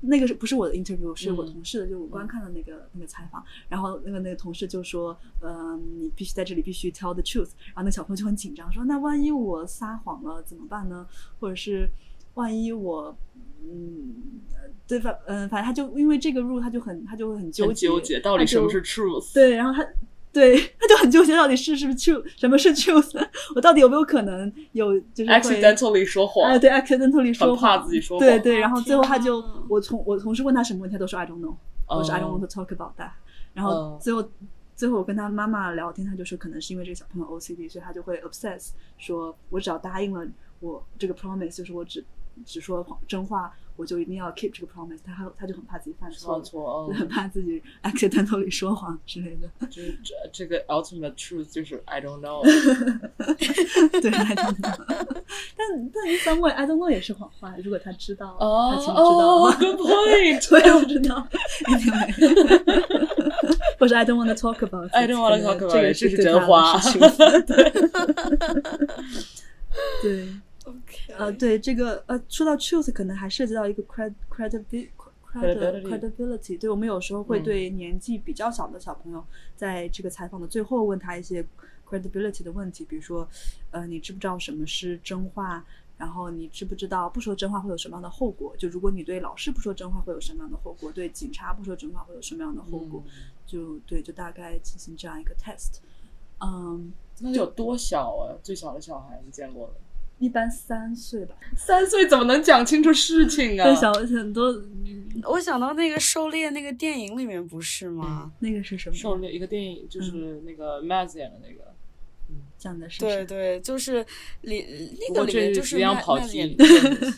那个是不是我的 interview？是我嗯同事的，就我观看的那个、那个采访。然后那个那个同事就说：“呃，你必须在这里必须 tell the truth。”然后那小朋友就很紧张，说：“那万一我撒谎了怎么办呢？或者是万一我……嗯，呃对吧嗯、反正他就因为这个 rule，他就很他就会很纠结，纠结，到底什么是 truth？对，然后他对 [LAUGHS] 他就很纠结，到底是是不是 truth，什么是 truth？我到底有没有可能有就是会 accidentally 说谎，哎，对，accidentally 说谎怕谎，自己说谎对对，然后最后他就我从我同事问他什么问题，他都说 I don't know，我说 I don't 哦 want to talk about that。然后哦最后最后我跟他妈妈聊天，他就说可能是因为这个小朋友 OCD，所以他就会 obsess，说我只要答应了我这个 promise，就是我只只说谎真话，我就一定要 keep 这个 promise。他还他就很怕自己犯错，很嗯，怕自己 accidentally 说谎之类的。就是这这个 ultimate truth 就是 I don't know，对，I don't know。但但 in some way I don't know 也是谎话，如果他知道，哦他其实知道哦吗？，good point，对，我知道。或者 I don't want to talk about。I don't wanna talk about 这个是真话对对，OK，呃，对这个呃，说到 truth，可能还涉及到一个 cred credibility。Credibility credibility，对我们有时候会嗯对年纪比较小的小朋友，在这个采访的最后问他一些 credibility 的问题，比如说，呃，你知不知道什么是真话？然后你知不知道不说真话会有什么样的后果？就如果你对老师不说真话会有什么样的后果？对警察不说真话会有什么样的后果？嗯就对，就大概进行这样一个 test。嗯，那有多小啊？最小的小孩你见过的？一般三岁吧，三岁怎么能讲清楚事情啊？对小很多。我想到那个狩猎那个电影里面不是吗？那个是什么？狩猎一个电影，就是那个 Maz 演的那个，讲的是对对，就是里那个里面就是一样麦麦子跑。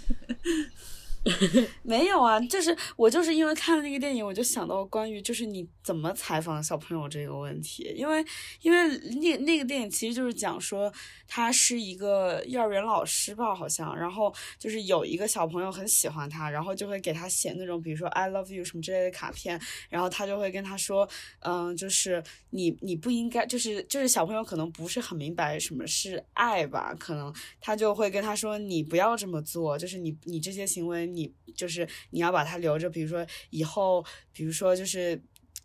[LAUGHS] 没有啊，就是我就是因为看了那个电影，我就想到关于就是你怎么采访小朋友这个问题，因为因为那那个电影其实就是讲说他是一个幼儿园老师吧，好像，然后就是有一个小朋友很喜欢他，然后就会给他写那种比如说 I love you 什么之类的卡片，然后他就会跟他说，嗯，就是你你不应该，就是就是小朋友可能不是很明白什么是爱吧，可能他就会跟他说，你不要这么做，就是你你这些行为，你就是你要把它留着，比如说以后，比如说就是。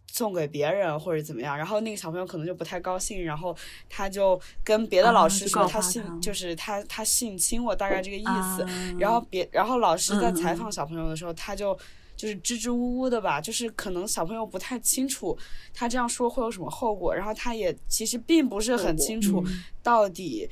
送给别人或者怎么样，然后那个小朋友可能就不太高兴，然后他就跟别的啊老师说他性、就是他他性侵我，大概这个意思。啊然后别然后老师在采访小朋友的时候，他就就是支支吾吾的吧，就是可能小朋友不太清楚他这样说会有什么后果，然后他也其实并不是很清楚嗯到底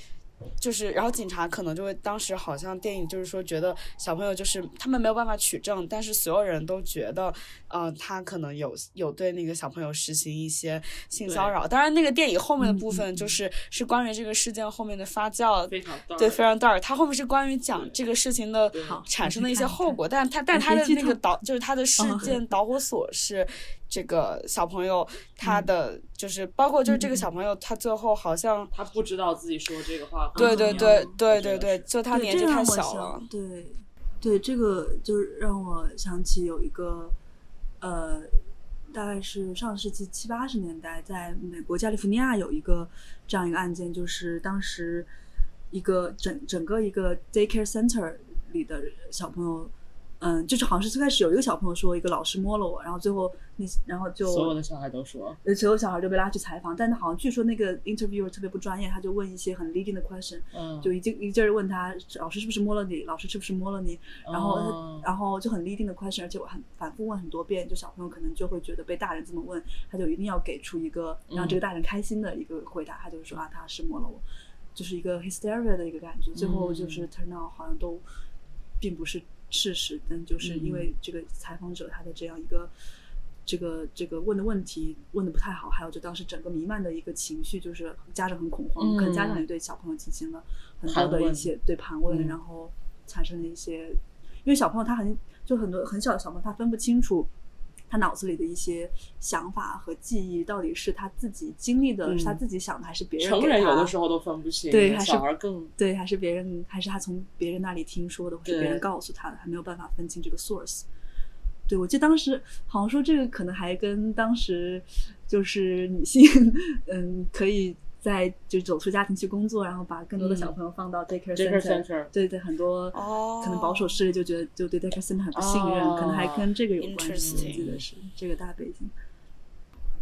就是，然后警察可能就会当时好像电影就是说觉得小朋友就是他们没有办法取证，但是所有人都觉得，呃，他可能有有对那个小朋友实行一些性骚扰。当然，那个电影后面的部分就是、是关于这个事件后面的发酵，非常对，非常 dark。它后面是关于讲这个事情的产生的一些后果，但他但我它的那个导就是他的事哦件导火索是这个小朋友他嗯。的就是包括就是这个小朋友他最后好像他不知道自己说这个话对对对对对对，就他年纪太小了，对，对，这个就是让我想起有一个，呃，大概是上世纪七八十年代，在美国加利福尼亚有一个这样一个案件，就是当时一个整整个一个 daycare center 里的小朋友。嗯，就是好像是最开始有一个小朋友说一个老师摸了我，然后最后那然后就所有的小孩都说，呃，所有小孩就被拉去采访，但他好像据说那个 interviewer 特别不专业，他就问一些很 leading 的 question，嗯，就一劲一劲儿问他老师是不是摸了你，老师是不是摸了你，然后他、哦然后就很 leading 的 question，而且我很反复问很多遍，就小朋友可能就会觉得被大人这么问，他就一定要给出一个让这个大人开心的一个回答，他就说啊他是摸了我，就是一个 hysteria 的一个感觉，最后就是 turn out 好像都并不是事实，但就是因为这个采访者他的这样一个。这个这个问的问题问的不太好，还有就当时整个弥漫的一个情绪，就是家长很恐慌，嗯可能家长也对小朋友进行了很多的一些对盘问，嗯然后产生了一些，因为小朋友他很就很多很小的小朋友他分不清楚他脑子里的一些想法和记忆到底是他自己经历的，嗯是他自己想的，还是别人成人有的时候都分不清，对还是小孩更对，还是别人，还是他从别人那里听说的，或是别人告诉他的，还没有办法分清这个 source。对，我记得当时好像说这个可能还跟当时就是女性，[LAUGHS] 嗯，可以在就走出家庭去工作，然后把更多的小嗯朋友放到 daycare center，center 对对，很多哦可能保守势力就觉得就对 daycare center 很不信任，可能还跟这个有关系。我记得是这个大背景。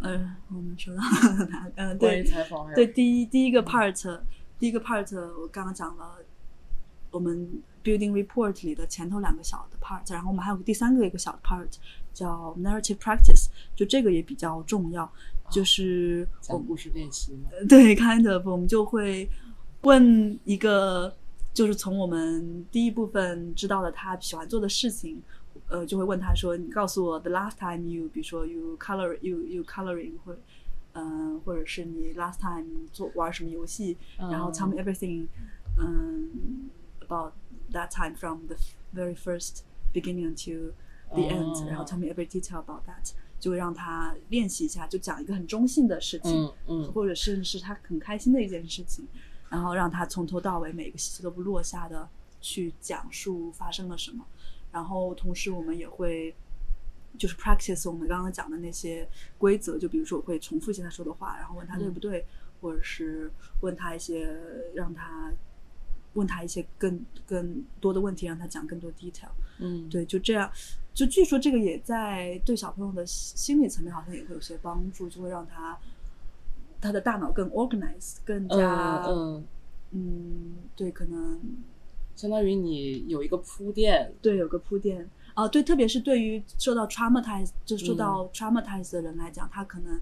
嗯，我们说到哪？嗯，对，采访对，第一第一个 part，第一个 part 我刚刚讲了，我们 building report 里的前头两个小的 part，然后我们还有个第三个一个小的 part 叫 narrative practice，就这个也比较重要，就是我讲故事练习吗，对，kind of，我们就会问一个，就是从我们第一部分知道了他喜欢做的事情，呃，就会问他说：“你告诉我 the last time you，比如说 you color you you coloring 或嗯、或者是你 last time 做玩什么游戏，然后 tell me everything，嗯、about that time from the very first beginning until the end，、哦然后 tell me every detail about that，就会让他练习一下，就讲一个很中性的事情。嗯嗯或者甚至是他很开心的一件事情，然后让他从头到尾每个细节都不落下的去讲述发生了什么，然后同时我们也会就是 practice 我们刚刚讲的那些规则，就比如说我会重复一些他说的话，然后问他对不对，或者是问他一些让他问他一些更更多的问题，让他讲更多 detail。嗯，对，就这样。就据说这个也在对小朋友的心心理层面好像也会有些帮助，就会让他他的大脑更 organized，更加嗯嗯，嗯对，可能相当于你有一个铺垫，对有个铺垫啊，对，特别是对于受到 traumatized 就受嗯到 traumatized 的人来讲，他可能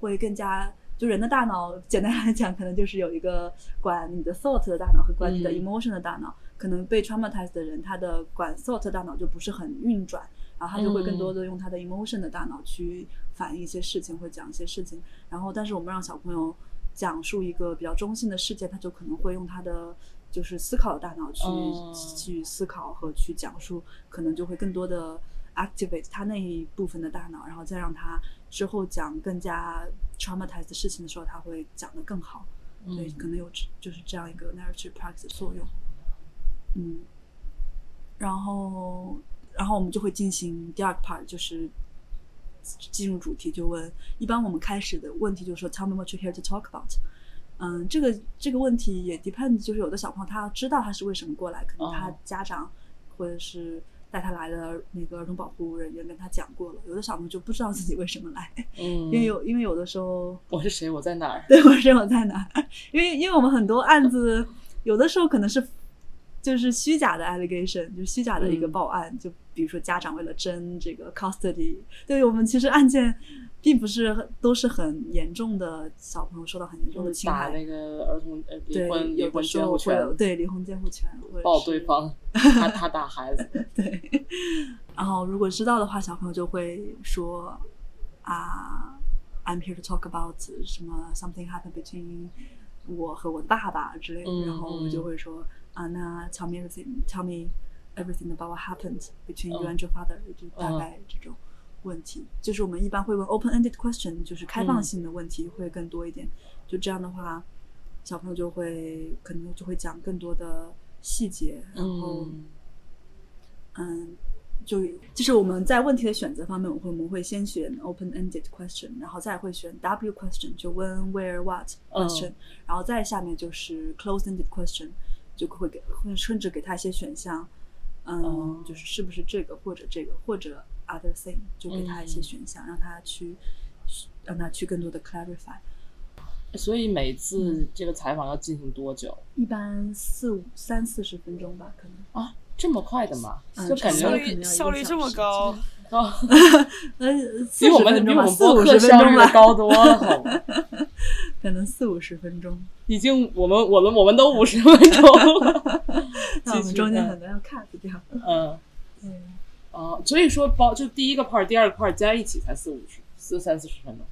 会更加。就人的大脑，简单来讲，可能就是有一个管你的 thought 的大脑和管你的嗯 emotion 的大脑。可能被 traumatized 的人，他的管 thought 的大脑就不是很运转，然后他就会更嗯多的用他的 emotion 的大脑去反映一些事情，或者讲一些事情。然后，但是我们让小朋友讲述一个比较中性的事件，他就可能会用他的就是思考的大脑去、哦去思考和去讲述，可能就会更多的 activate 他那一部分的大脑，然后再让他之后讲更加 traumatized 的事情的时候，他会讲得更好。对，嗯可能有这就是这样一个 narrative practice 的作用。嗯，然后然后我们就会进行第二个 part，就是进入主题，就问一般我们开始的问题就是说 Tell me what you're here to talk about。嗯，这个这个问题也 depends，就是有的小朋友他知道他是为什么过来，可能他哦家长或者是带他来的那个儿童保护人员跟他讲过了，有的小朋友就不知道自己为什么来，[LAUGHS] 嗯，因为有因为有的时候我是谁，我在哪儿？对，我是我在哪儿？[LAUGHS] 因为因为我们很多案子，有的时候可能是就是虚假的 allegation，就是虚假的一个嗯报案。就比如说家长为了争这个 custody，对我们其实案件并不是都是很严重的小朋友受到很严重的侵害。打那个儿童呃离对，婚离婚监护权，对离婚监护权，抱对方，他他打孩子，对，然后如果知道的话，小朋友就会说啊，I'm here to talk about 什么 something happened between 我和我的爸爸之类的，嗯然后我们就嗯会说啊，那 tell me everything, tell me everything about what happened between you 嗯 and your father，就大嗯概这种问题。就是我们一般会问 open-ended question，就是开放嗯性的问题会更多一点。就这样的话，小朋友就会可能就会讲更多的细节，然后。嗯嗯，就就是我们在问题的选择方面，我会我们会先选 open-ended question，然后再会选 W question，就 when where what question，、然后再下面就是 closed-ended question，就会给会甚至给他一些选项，嗯，哦就是是不是这个或者这个或者 other thing，就给他一些嗯选项，让他去让他去更多的 clarify。所以每嗯次这个采访要进行多久一般四五三四十分钟吧，可能。啊？这么快的吗？嗯就感觉效率效率这么高，哦，[LAUGHS] 呃，比我们40分钟吧比我们四五十播客分钟吧效率的，高多了，好吗？可能四五十分钟。已经我们我们我们都五十分钟了，[LAUGHS] 那我们中间很多要 cut 掉。嗯。嗯，哦，所以说包就第一个 part、第二个 part 加一起才四五十、四三四十分钟，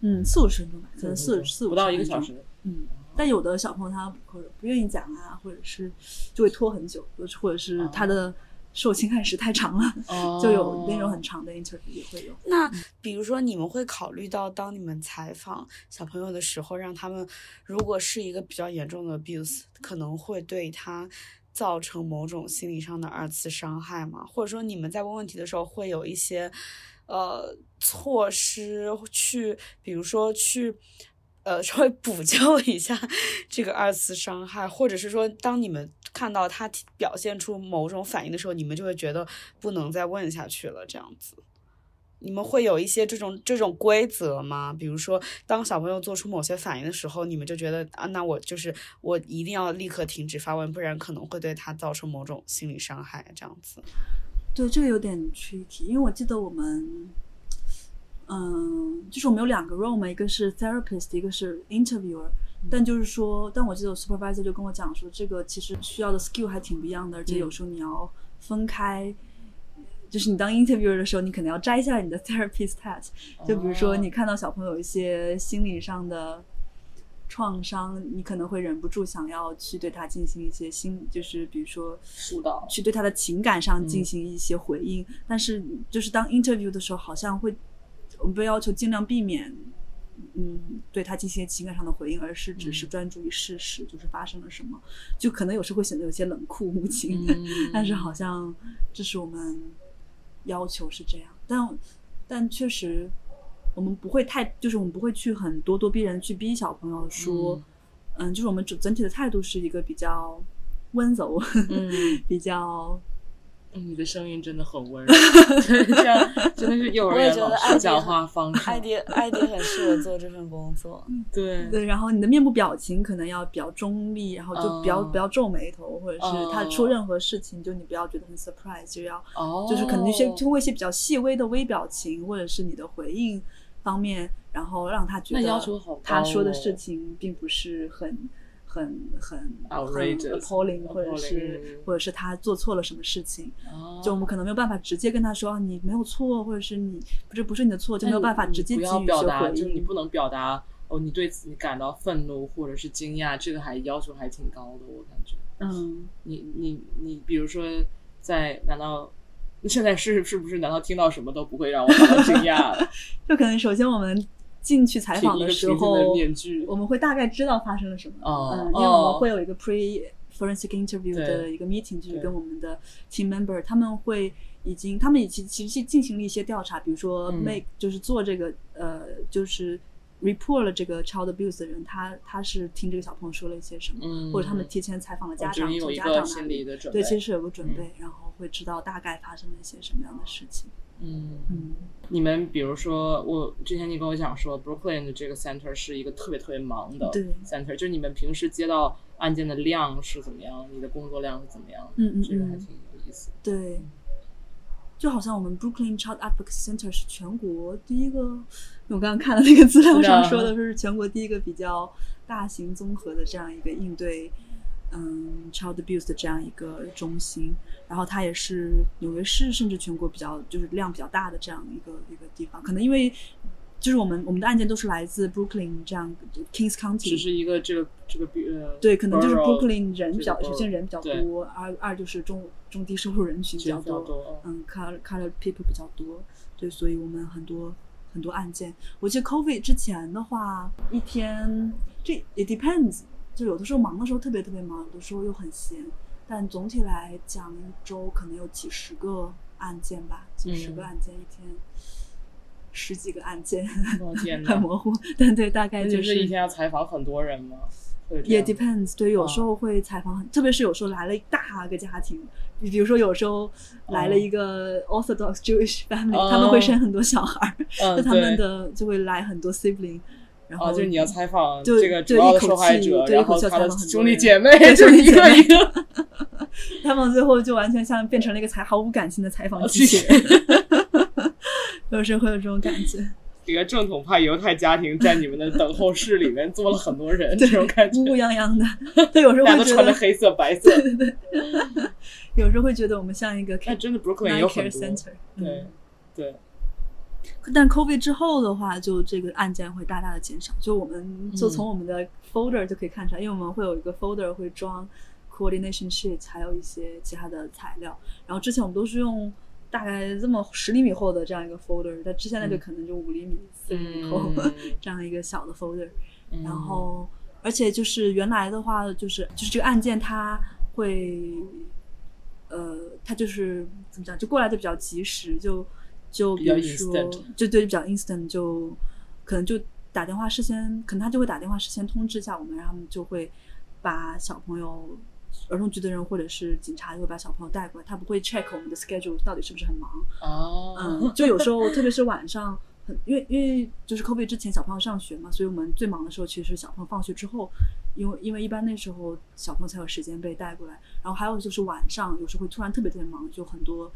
嗯，四五十分钟吧，可能四四五不到一个。小时。嗯，但有的小朋友他不愿意讲啊，或者是就会拖很久，或者或者是他的受侵害时太长了，哦就有那种很长的 interview 也会有。那比如说，你们会考虑到，当你们采访小朋友的时候，让他们如果是一个比较严重的 abuse，可能会对他造成某种心理上的二次伤害吗？或者说，你们在问问题的时候会有一些呃措施去，比如说去。呃，稍微补救一下这个二次伤害，或者是说，当你们看到他表现出某种反应的时候，你们就会觉得不能再问下去了，这样子。你们会有一些这种这种规则吗？比如说，当小朋友做出某些反应的时候，你们就觉得啊，那我就是我一定要立刻停止发问，不然可能会对他造成某种心理伤害，这样子。对，这个有点 tricky，因为我记得我们，嗯，就是我们有两个 role 嘛，一个是 therapist，一个是 interviewer。但就是说，但我记得 supervisor 就跟我讲说，这个其实需要的 skill 还挺不一样的，而且有时候你要分开。就是你当 interviewer 的时候，你可能要摘下你的 [LAUGHS] therapist hat。就比如说，你看到小朋友有一些心理上的创伤，你可能会忍不住想要去对他进行一些心，就是比如说疏导去对他的情感上嗯进行一些回应。但是就是当 interview 的时候，好像会我们被要求尽量避免。嗯，对他进行情感上的回应，而是只是专注于事实，就是发生了什么，就可能有时候会显得有些冷酷无情，嗯 [LAUGHS] 但是好像这是我们要求是这样，但但确实我们不会太，就是我们不会去很咄咄逼人去逼小朋友说，嗯。就是我们整整体的态度是一个比较温柔，嗯。[LAUGHS] 比较嗯，你的声音真的很温柔，[LAUGHS] 这样真的是幼儿我也园老师觉得艾迪讲话方式。艾迪艾迪很适合做这份工作。[LAUGHS] 对，对，然后你的面部表情可能要比较中立，然后就不要、哦不要皱眉头，或者是他哦出任何事情，就你不要觉得很 surprise，就要哦，就是可能一些通过一些比较细微的微表情，或者是你的回应方面，然后让他觉得他说的哦事情并不是很很很很 Outrageous appalling，或者是嗯或者是他做错了什么事情，哦就我们可能没有办法直接跟他说啊你没有错，或者是你不是不是你的错，就没有办法直接给不要予一些表达，回应就是你不。能表达哦，你对此你感到愤怒或者是惊讶，这个还要求还挺高的，我感觉。嗯，你你你，比如说在难道现在是是不是难道听到什么都不会让我感到惊讶了？[LAUGHS] 就可能首先我们进去采访的时候，我们会大概知道发生了什么，哦嗯，因为我哦们会有一个 pre forensic interview 的一个 meeting，就是跟我们的 team member，他们会已经，他们已经其实进行了一些调查，比如说嗯。make、就是做这个呃，就是 report 了这个 child abuse 的人，他他是听这个小朋友说了一些什么，嗯。或者他们提前采访了家长，我觉得有从家长那里。理的准备。对，其实有个准备，然后会知道大概发生了一些什么样的事情。嗯，嗯，你们比如说，我之前你跟我讲说，Brooklyn 的这个 center 是一个特别特别忙的对。center，就是你们平时接到案件的量是怎么样，你的工作量是怎么样，嗯嗯嗯这个还挺有意思。对，就好像我们 Brooklyn Child Advocacy Center 是全国第一个，我刚刚看的那个资料上说的，说是全国第一个比较大型综合的这样一个应对。嗯，child abuse 的这样一个中心，然后它也是纽约市甚至全国比较就是量比较大的这样一个一个地方。可能因为就是我们我们的案件都是来自 Brooklyn 这样 Kings County，只是一个这个这个比呃，对，可能就是 Brooklyn 人比较，首先人比较多，二二就是中中低收入人群比较多嗯。嗯，color color people 比较多，对，所以我们很多很多案件，我记得 COVID 之前的话，一天这 it depends，就有的时候忙的时候特别特别忙，有的时候又很闲，但总体来讲，一周可能有几十个案件吧，几十个嗯案件一天。十几个案件，[LAUGHS] 很模糊，但对，大概就就是一天要采访很多人吗？也 depends，对，有时哦候会采访很，特别是有时候来了一大个家庭，比比如说有时候来了一个 Orthodox Jewish family，、哦他们会生很多小孩儿，嗯就他们的就会来很多 sibling，然后哦，就是你要采访这个主要的受害者，[LAUGHS] 对然后他的兄弟姐妹，就是一个一个。[LAUGHS] 他们最后就完全像变成了一个采毫无感情的采访哦机器人，[LAUGHS] 有时候会有这种感觉，一个正统派犹太家庭在你们的等候室里面坐了很多人，这种感觉乌，乌泱泱的，对，有时候都会觉得，穿着黑色、白色。有时候会觉得我们像一个那真的 Brooklyn 有很多，center，对嗯对，但 COVID 之后的话，就这个案件会大大的减少。就我们就从我们的 folder 就可以看出来，因为我们会有一个 folder 会装 coordination sheet，还有一些其他的材料。然后之前我们都是用大概这么十厘米厚的这样一个 folder，但之前那就可能就五厘米、四厘米厚、嗯 [LAUGHS] 这样一个小的 folder。嗯然后，而且就是原来的话，就是就是这个案件它会，呃，它就是怎么讲，就过来的比较及时，就就比如说就对比较 instant，就可能就打电话事先，可能他就会打电话事先通知一下我们，然后他们就会把小朋友。儿童局的人或者是警察就会把小朋友带过来，他不会 check 我们的 schedule 到底是不是很忙，哦，嗯，就有时候，特别是晚上，很因为因为就是 COVID 之前小朋友上学嘛，所以我们最忙的时候其实是小朋友放学之后，因为因为一般那时候小朋友才有时间被带过来，然后还有就是晚上有时候会突然特别特别忙，就很多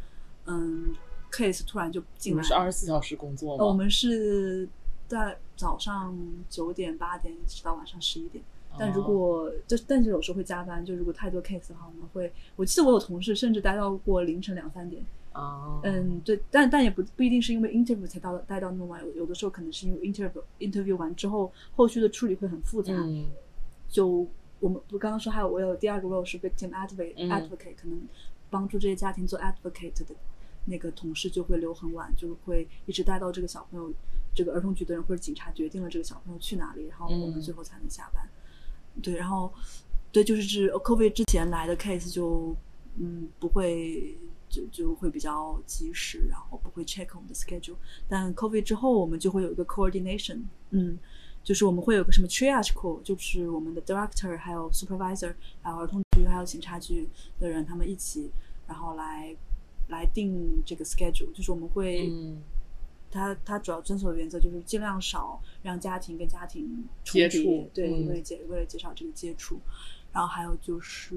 嗯 case 突然就进来们是二十四小时工作吗？呃我们是在早上九点八点一直到晚上十一点。但如果就但是有时候会加班，就如果太多 case 的话，我们会我记得我有同事甚至待到过凌晨两三点，哦，嗯，对，但但也不不一定是因为 interview 才到待到那么晚，有有的时候可能是因为 interview interview 完之后，后续的处理会很复杂。嗯就我们我刚刚说还有我有第二个 role 是 victim advocate、嗯 advocate，可能帮助这些家庭做 advocate 的那个同事就会留很晚，就会一直待到这个小朋友，这个儿童局的人或者警察决定了这个小朋友去哪里，然后我们嗯最后才能下班。对，然后对，就是指 COVID 之前来的 case 就嗯不会就就会比较及时，然后不会 check 我们的 schedule。但 COVID 之后，我们就会有一个 coordination，嗯，就是我们会有个什么 triage call，就是我们的 director 还有 supervisor，还有儿童局还有警察局的人，他们一起，然后来来定这个 schedule，就是我们会。嗯。它它主要遵守的原则就是尽量少让家庭跟家庭接触对，嗯。为了减为了减少这个接触，然后还有就是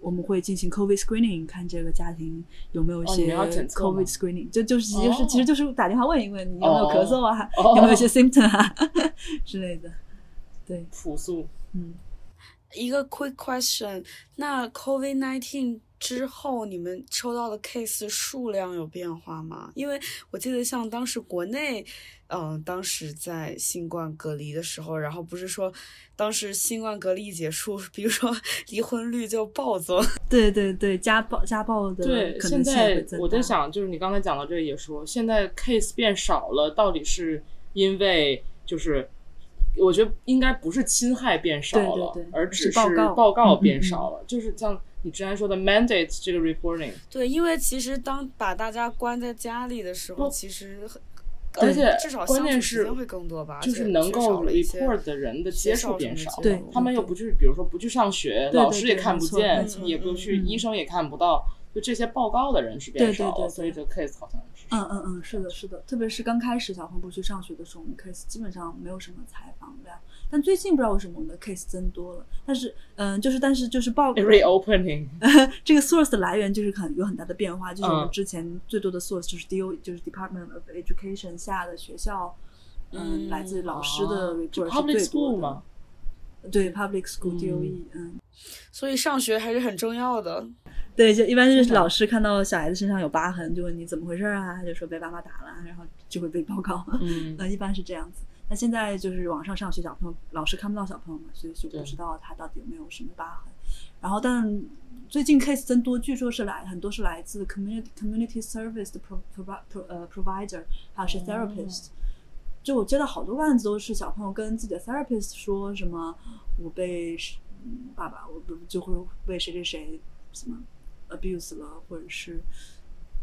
我们会进行 COVID screening，看这个家庭有没有一些 COVID screening，就就是就是、其实就是打电话问一问你有没有咳嗽啊，哦。[LAUGHS] 有没有一些 symptom 啊之类的，对，朴素，嗯。一个 quick question，那 COVID nineteen 之后，你们收到的 case 数量有变化吗？因为我记得像当时国内，嗯、当时在新冠隔离的时候，然后不是说当时新冠隔离一结束，比如说 [LAUGHS] 离婚率就暴增。[LAUGHS] 对对对，家暴家暴的对，现在我在想，就是你刚才讲到这个也说，现在 case 变少了，到底是因为就是，我觉得应该不是侵害变少了，对对对而只是报告报告嗯嗯嗯变少了，就是像你之前说的 mandate 这个 reporting，对，因为其实当把大家关在家里的时候，其实很。而且呃至少关键是相处时间会更多吧，就是能够了一些 report 的人的接触变少，对嗯他们又不去，比如说不去上学，老师也看不见也不去，嗯医生也看不到，就这些报告的人是变对对少了，对对所以这个 case 好像是嗯嗯嗯，是的，是的，特别是刚开始小红不去上学的时候，我们 case 基本上没有什么采访量。但最近不知道为什么我们的 case 增多了，但是嗯，就是但是就是报 reopening [LAUGHS] 这个 source 的来源就是很有很大的变化，就是我们嗯之前最多的 source 就是 DO 就是 Department of Education 下的学校，嗯，嗯来自老师的哦 report 就是 public 最多嘛。对 public school 嗯 DOE，嗯，所以上学还是很重要的。对，就一般就是老师看到小孩子身上有疤痕，就问你怎么回事啊，他就说被爸妈打了，然后就会被报告。[LAUGHS] 嗯呃，一般是这样子。那现在就是网上上学，小朋友老师看不到小朋友嘛，所以就不知道他到底有没有什么疤痕。然后，但最近 case 增多，据说是来很多是来自 community community service 的 pro pro pro 呃 provider，还有是 therapist。就我接到好多案子都是小朋友跟自己的 therapist 说什么，我被嗯爸爸，我不就会被谁谁谁什么 abuse 了，或者是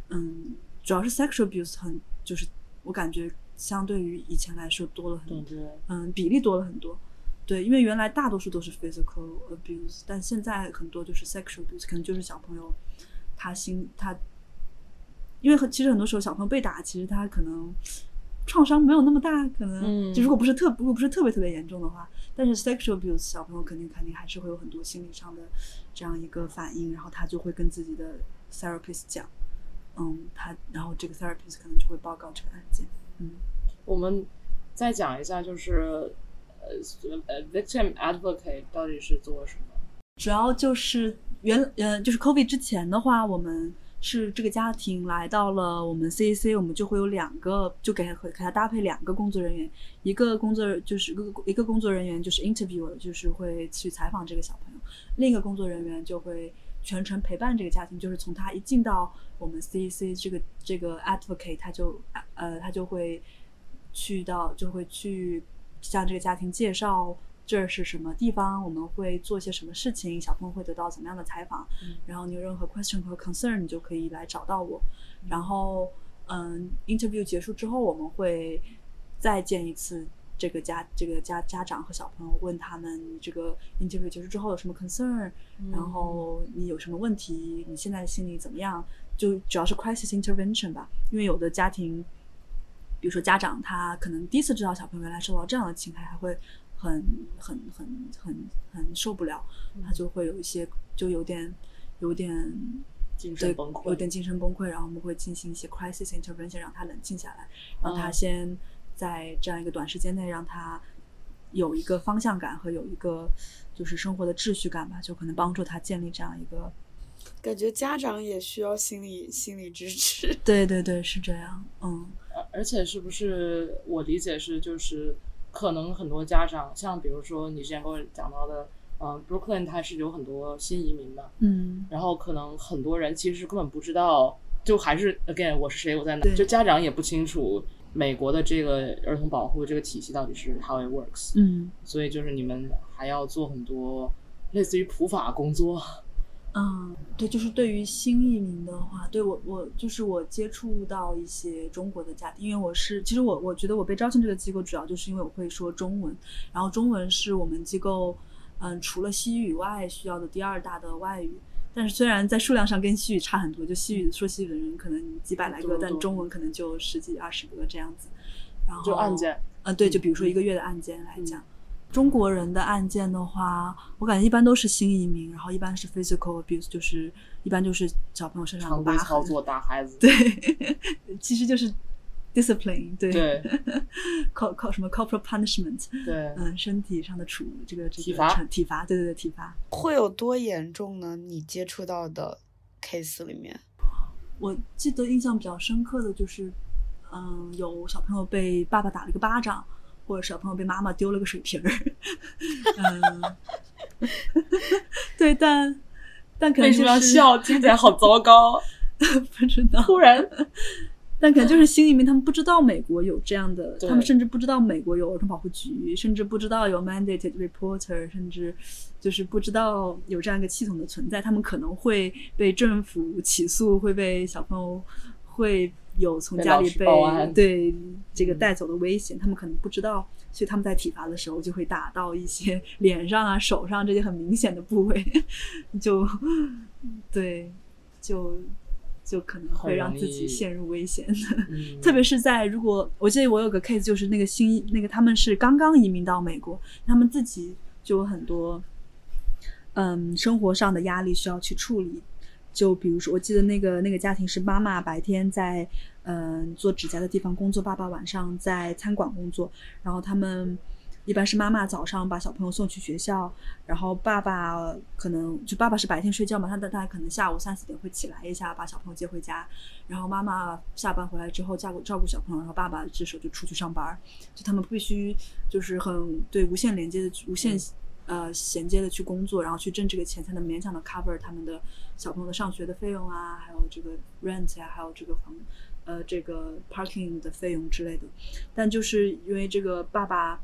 嗯，主要是 sexual abuse 很就是我感觉相对于以前来说多了很多，嗯，比例多了很多。对，因为原来大多数都是 physical abuse，但现在很多就是 sexual abuse，可能就是小朋友他心他，因为很其实很多时候小朋友被打，其实他可能创伤没有那么大，可能、嗯就如果不是特如果不是特别特别严重的话，但是 sexual abuse 小朋友肯定肯定还是会有很多心理上的这样一个反应，然后他就会跟自己的 therapist 讲，嗯，他然后这个 therapist 可能就会报告这个案件，嗯。我们再讲一下，就是呃呃，victim advocate 到底是做什么？主要就是原呃，就是 COVID 之前的话，我们是这个家庭来到了我们 CAC，我们就会有两个，就给他给他搭配两个工作人员，一个工作就是一个一个工作人员就是 interviewer，就是会去采访这个小朋友，另一个工作人员就会全程陪伴这个家庭，就是从他一进到我们 CAC 这个这个 advocate，他就呃他就会去到就会去向这个家庭介绍这是什么地方，我们会做些什么事情，小朋友会得到怎么样的采访，嗯然后你有任何 question 和 concern，你就可以来找到我。然后，嗯，interview 结束之后，我们会再见一次这个家这个家家长和小朋友，问他们这个 interview 结束之后有什么 concern，、然后你有什么问题，你现在心里怎么样？就主要是 crisis intervention 吧，因为有的家庭，比如说家长他可能第一次知道小朋友原来受到这样的侵害，还会很很很很很受不了，他就会有一些就有点有点精神崩溃，有点精神崩溃，然后我们会进行一些 crisis intervention，让他冷静下来，让他嗯先在这样一个短时间内让他有一个方向感和有一个就是生活的秩序感吧，就可能帮助他建立这样一个。感觉家长也需要心理心理支持。对对对，是这样，嗯。而而且是不是我理解是就是可能很多家长，像比如说你之前跟我讲到的，呃，Brooklyn 它是有很多新移民嘛，嗯，然后可能很多人其实根本不知道，就还是 again 我是谁，我在哪，就家长也不清楚美国的这个儿童保护这个体系到底是 how it works，嗯。所以就是你们还要做很多类似于普法工作，嗯，对，就是对于新移民的话，对我我就是我接触到一些中国的家庭，因为我是其实我我觉得我被招进这个机构，主要就是因为我会说中文，然后中文是我们机构嗯除了西语以外需要的第二大的外语。但是虽然在数量上跟西语差很多，就西语说西语的人可能几百来个，但中文可能就十几二十个这样子。然后就案件，嗯，对，就比如说一个月的案件来讲，中国人的案件的话，我感觉一般都是新移民，然后一般是 physical abuse，就是一般就是小朋友身上常有疤痕，规操作打孩子，对，[LAUGHS] 其实就是 discipline，对，对。[LAUGHS] 靠靠什么 corporal punishment，对，嗯，身体上的处这个这个体罚？体罚，对对对，体罚。会有多严重呢？你接触到的 case 里面，我记得印象比较深刻的就是，嗯，有小朋友被爸爸打了一个巴掌，或者小朋友被妈妈丢了个水瓶儿，[LAUGHS] 嗯，对，但但可能、是、什么要笑？听起来好糟糕。[LAUGHS] 不知道，突然，但可能就是心里面，他们不知道美国有这样的，他们甚至不知道美国有儿童保护局，甚至不知道有 mandated reporter，甚至就是不知道有这样一个系统的存在，他们可能会被政府起诉，会被小朋友会有从家里被对这个嗯带走的危险，他们可能不知道，所以他们在体罚的时候就会打到一些 [LAUGHS] 脸上啊、手上这些很明显的部位，[LAUGHS] 就对，就就可能会让自己陷入危险。嗯 [LAUGHS] 特别是在如果我记得我有个 case，就是那个新那个他们是刚刚移民到美国，他们自己就有很多嗯生活上的压力需要去处理。就比如说，我记得那个那个家庭是妈妈白天在嗯做指甲的地方工作，爸爸晚上在餐馆工作，然后他们。一般是妈妈早上把小朋友送去学校，然后爸爸可能就爸爸是白天睡觉嘛，他大概可能下午三四点会起来一下，把小朋友接回家，然后妈妈下班回来之后照顾照顾小朋友，然后爸爸这时候就出去上班，就他们必须就是很对无限连接的无限、呃衔接的去工作，然后去挣这个钱，才能勉强的 cover 他们的小朋友的上学的费用啊，还有这个 rent 啊、还有这个房呃这个 parking 的费用之类的。但就是因为这个爸爸。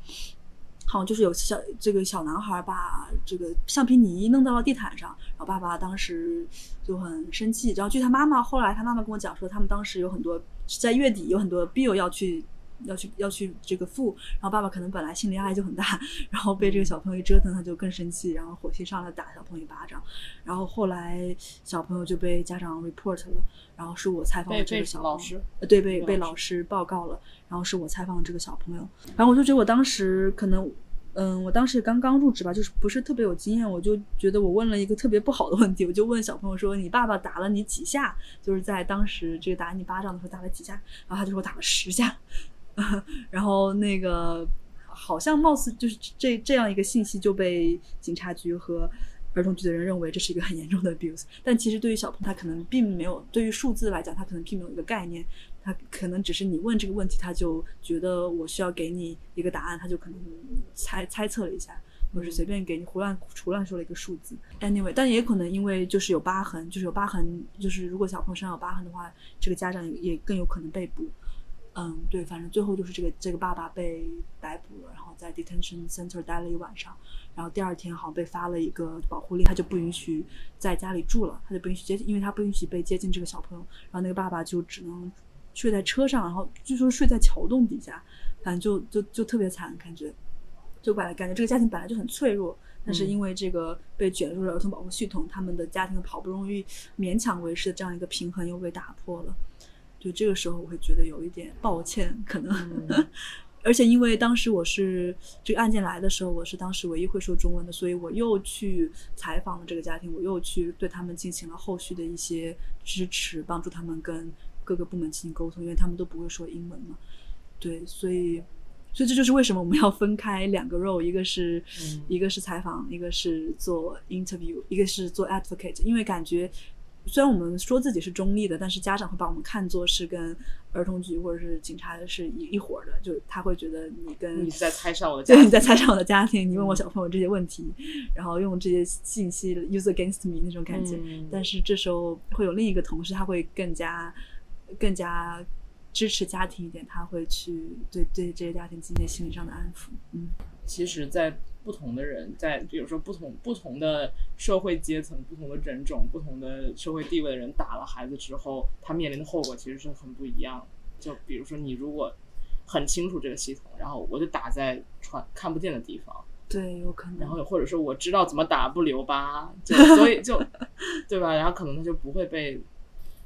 好像就是有小这个小男孩把这个橡皮泥弄到了地毯上，然后爸爸当时就很生气。然后据他妈妈后来，他妈妈跟我讲说，他们当时有很多在月底有很多 bill 要去要去要去这个付，然后爸爸可能本来心理压力就很大，然后被这个小朋友一折腾，他就更生气，然后火气上来打小朋友一巴掌，然后后来小朋友就被家长 report 了，然后是我采访被被了这个小朋友老师呃，对，被被被老老师报告了，然后是我采访这个小朋友，然后我就觉得我当时可能，嗯，我当时也刚刚入职吧，就是不是特别有经验，我就觉得我问了一个特别不好的问题，我就问小朋友说：“你爸爸打了你几下？”就是在当时这个打你巴掌的时候打了几下，然后他就说打了十下，[LAUGHS] 然后那个好像貌似就是这这样一个信息就被警察局和儿童局的人认为这是一个很严重的 abuse，但其实对于小朋友他可能并没有，对于数字来讲他可能并没有一个概念，他可能只是你问这个问题，他就觉得我需要给你一个答案，他就可能猜猜测了一下，或者是随便给你胡乱胡乱说了一个数字。Anyway，但也可能因为就是有疤痕，就是有疤痕，就是如果小朋友身上有疤痕的话，这个家长也更有可能被捕。嗯，对，反正最后就是这个这个爸爸被逮捕了，然后在 detention center 待了一晚上，然后第二天好像被发了一个保护令，他就不允许在家里住了，他就不允许接，因为他不允许被接近这个小朋友，然后那个爸爸就只能睡在车上，然后据说睡在桥洞底下，反正就就就特别惨，感觉就本感觉这个家庭本来就很脆弱，但是嗯因为这个被卷入了儿童保护系统，他们的家庭好不容易勉强维持的这样一个平衡又被打破了。就这个时候，我会觉得有一点抱歉，可能。嗯 [LAUGHS] 而且因为当时我是这个案件来的时候，我是当时唯一会说中文的，所以我又去采访了这个家庭，我又去对他们进行了后续的一些支持，帮助他们跟各个部门进行沟通，因为他们都不会说英文嘛。对，所以，所以这就是为什么我们要分开两个 role，一个是、嗯一个是采访，一个是做 interview，一个是做 advocate，因为感觉。虽然我们说自己是中立的，但是家长会把我们看作是跟儿童局或者是警察是一一伙儿的，就他会觉得你跟你在猜上我的家对，庭，你在猜想我的家庭，你问我小朋友这些问题，然后用这些信息 use against me 那种感觉。嗯但是这时候会有另一个同事，他会更加更加支持家庭一点，他会去对对这些家庭进行心理上的安抚。嗯，其实，在不同的人，在比如说不同不同的社会阶层、不同的人种、不同的社会地位的人打了孩子之后，他面临的后果其实是很不一样的。就比如说，你如果很清楚这个系统，然后我就打在传看不见的地方，对，有可能。然后或者说我知道怎么打不留疤，就所以就 [LAUGHS] 对吧？然后可能他就不会被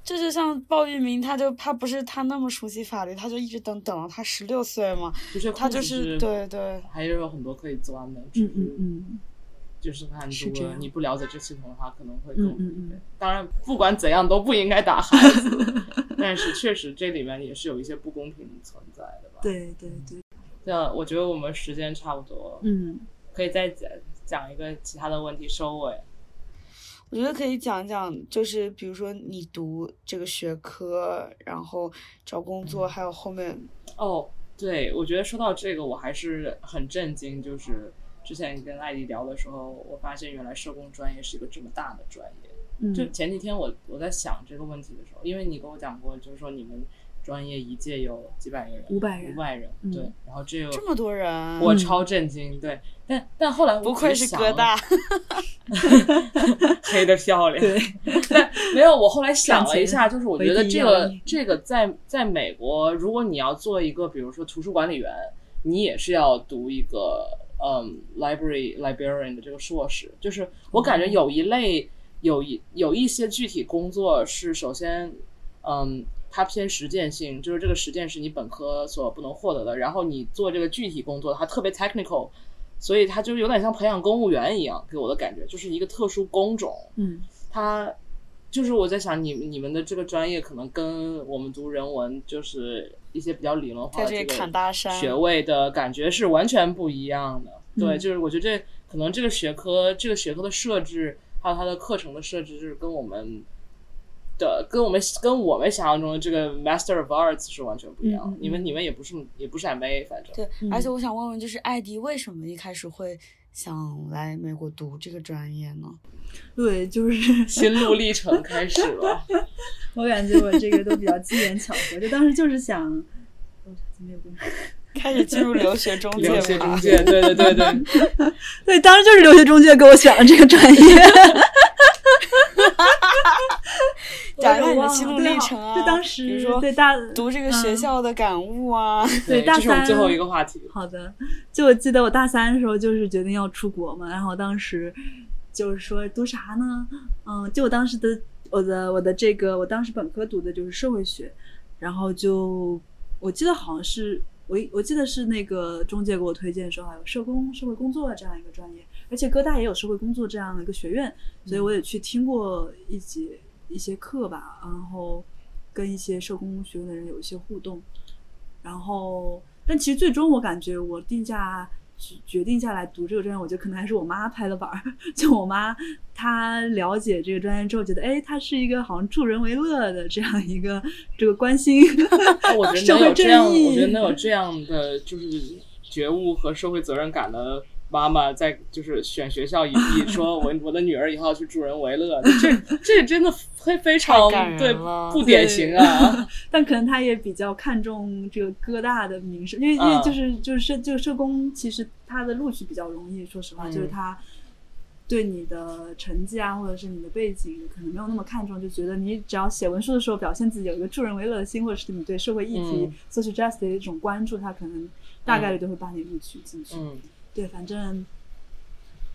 这就像鲍玉明，他就他不是他那么熟悉法律，他就一直等等到他十六岁嘛，就是他就是对对，还是有很多可以钻的，只嗯嗯嗯，就是看如果你不了解这系统的话，可能会更嗯嗯嗯。当然，不管怎样都不应该打孩子，但是确实这里面也是有一些不公平存在的吧。，对对对，那我觉得我们时间差不多，嗯。可以再讲讲一个其他的问题收尾。我觉得可以讲讲，就是比如说你读这个学科，然后找工作，还有后面哦，对，我觉得说到这个，我还是很震惊，就是之前跟艾迪聊的时候，我发现原来社工专业是一个这么大的专业。嗯，就前几天我我在想这个问题的时候，因为你跟我讲过，就是说你们专业一届有几百个人，500人五百人，嗯对，然后这有这么多人，我超震惊，对，但但后来我不愧是哥大，[LAUGHS] 黑的漂亮，对，但没有，我后来想了一下，就是我觉得这个这个在在美国，如果你要做一个，比如说图书管理员，你也是要读一个嗯 library librarian 的这个硕士。就是我感觉有一类有一有一些具体工作是首先嗯，它偏实践性，就是这个实践是你本科所不能获得的，然后你做这个具体工作，它特别 technical，所以它就是有点像培养公务员一样，给我的感觉就是一个特殊工种。嗯它就是我在想，你你们的这个专业可能跟我们读人文就是一些比较理论化的这砍大山个学位的感觉是完全不一样的。对，嗯就是我觉得这可能这个学科这个学科的设置，还有它的课程的设置，就是跟我们。的跟我们跟我们想象中的这个 Master of Arts 是完全不一样你们你们也不是也不是 MA，反正对，嗯而且我想问问，就是艾迪为什么一开始会想来美国读这个专业呢？[LAUGHS] 对，就是心路历程开始了。[LAUGHS] 我感觉我这个都比较机缘巧合，就当时就是想，哦怎么有个开始进入留学中介留学中介，对对对对，[LAUGHS] 对，当时就是留学中介给我选了这个专业。讲一下你的我心路历程啊，就当时比如说对大读这个学嗯校的感悟啊，对大这是我们最后一个话题。好的，就我记得我大三的时候就是决定要出国嘛，然后当时就是说读啥呢？嗯，就我当时的我的我的这个我当时本科读的就是社会学，然后就我记得好像是我我记得是那个中介给我推荐说还有社工社会工作这样一个专业，而且哥大也有社会工作这样的一个学院，所以我也去听过一节一些课吧，然后跟一些社工学院的人有一些互动。然后，但其实最终我感觉我定价决决定下来读这个专业，我觉得可能还是我妈拍的板儿。[LAUGHS] 就我妈她了解这个专业之后，觉得哎，它是一个好像助人为乐的这样一个这个关心我觉得社会正能有这样，义。我觉得能有这样的就是觉悟和社会责任感的妈妈，在就是选学校以以说我我的女儿以后要去助人为乐，[LAUGHS] 这这真的非非常对不典型啊。[LAUGHS] 但可能他也比较看重这个哥大的名声，因为因为啊就是就是社就社工，其实他的录取比较容易，说实话，嗯。就是他对你的成绩啊，或者是你的背景，可能没有那么看重，就觉得你只要写文书的时候表现自己有一个助人为乐的心，或者是你对社会议题、嗯。social justice 的一种关注，他可能大概率就会把你录取进去。嗯对，反正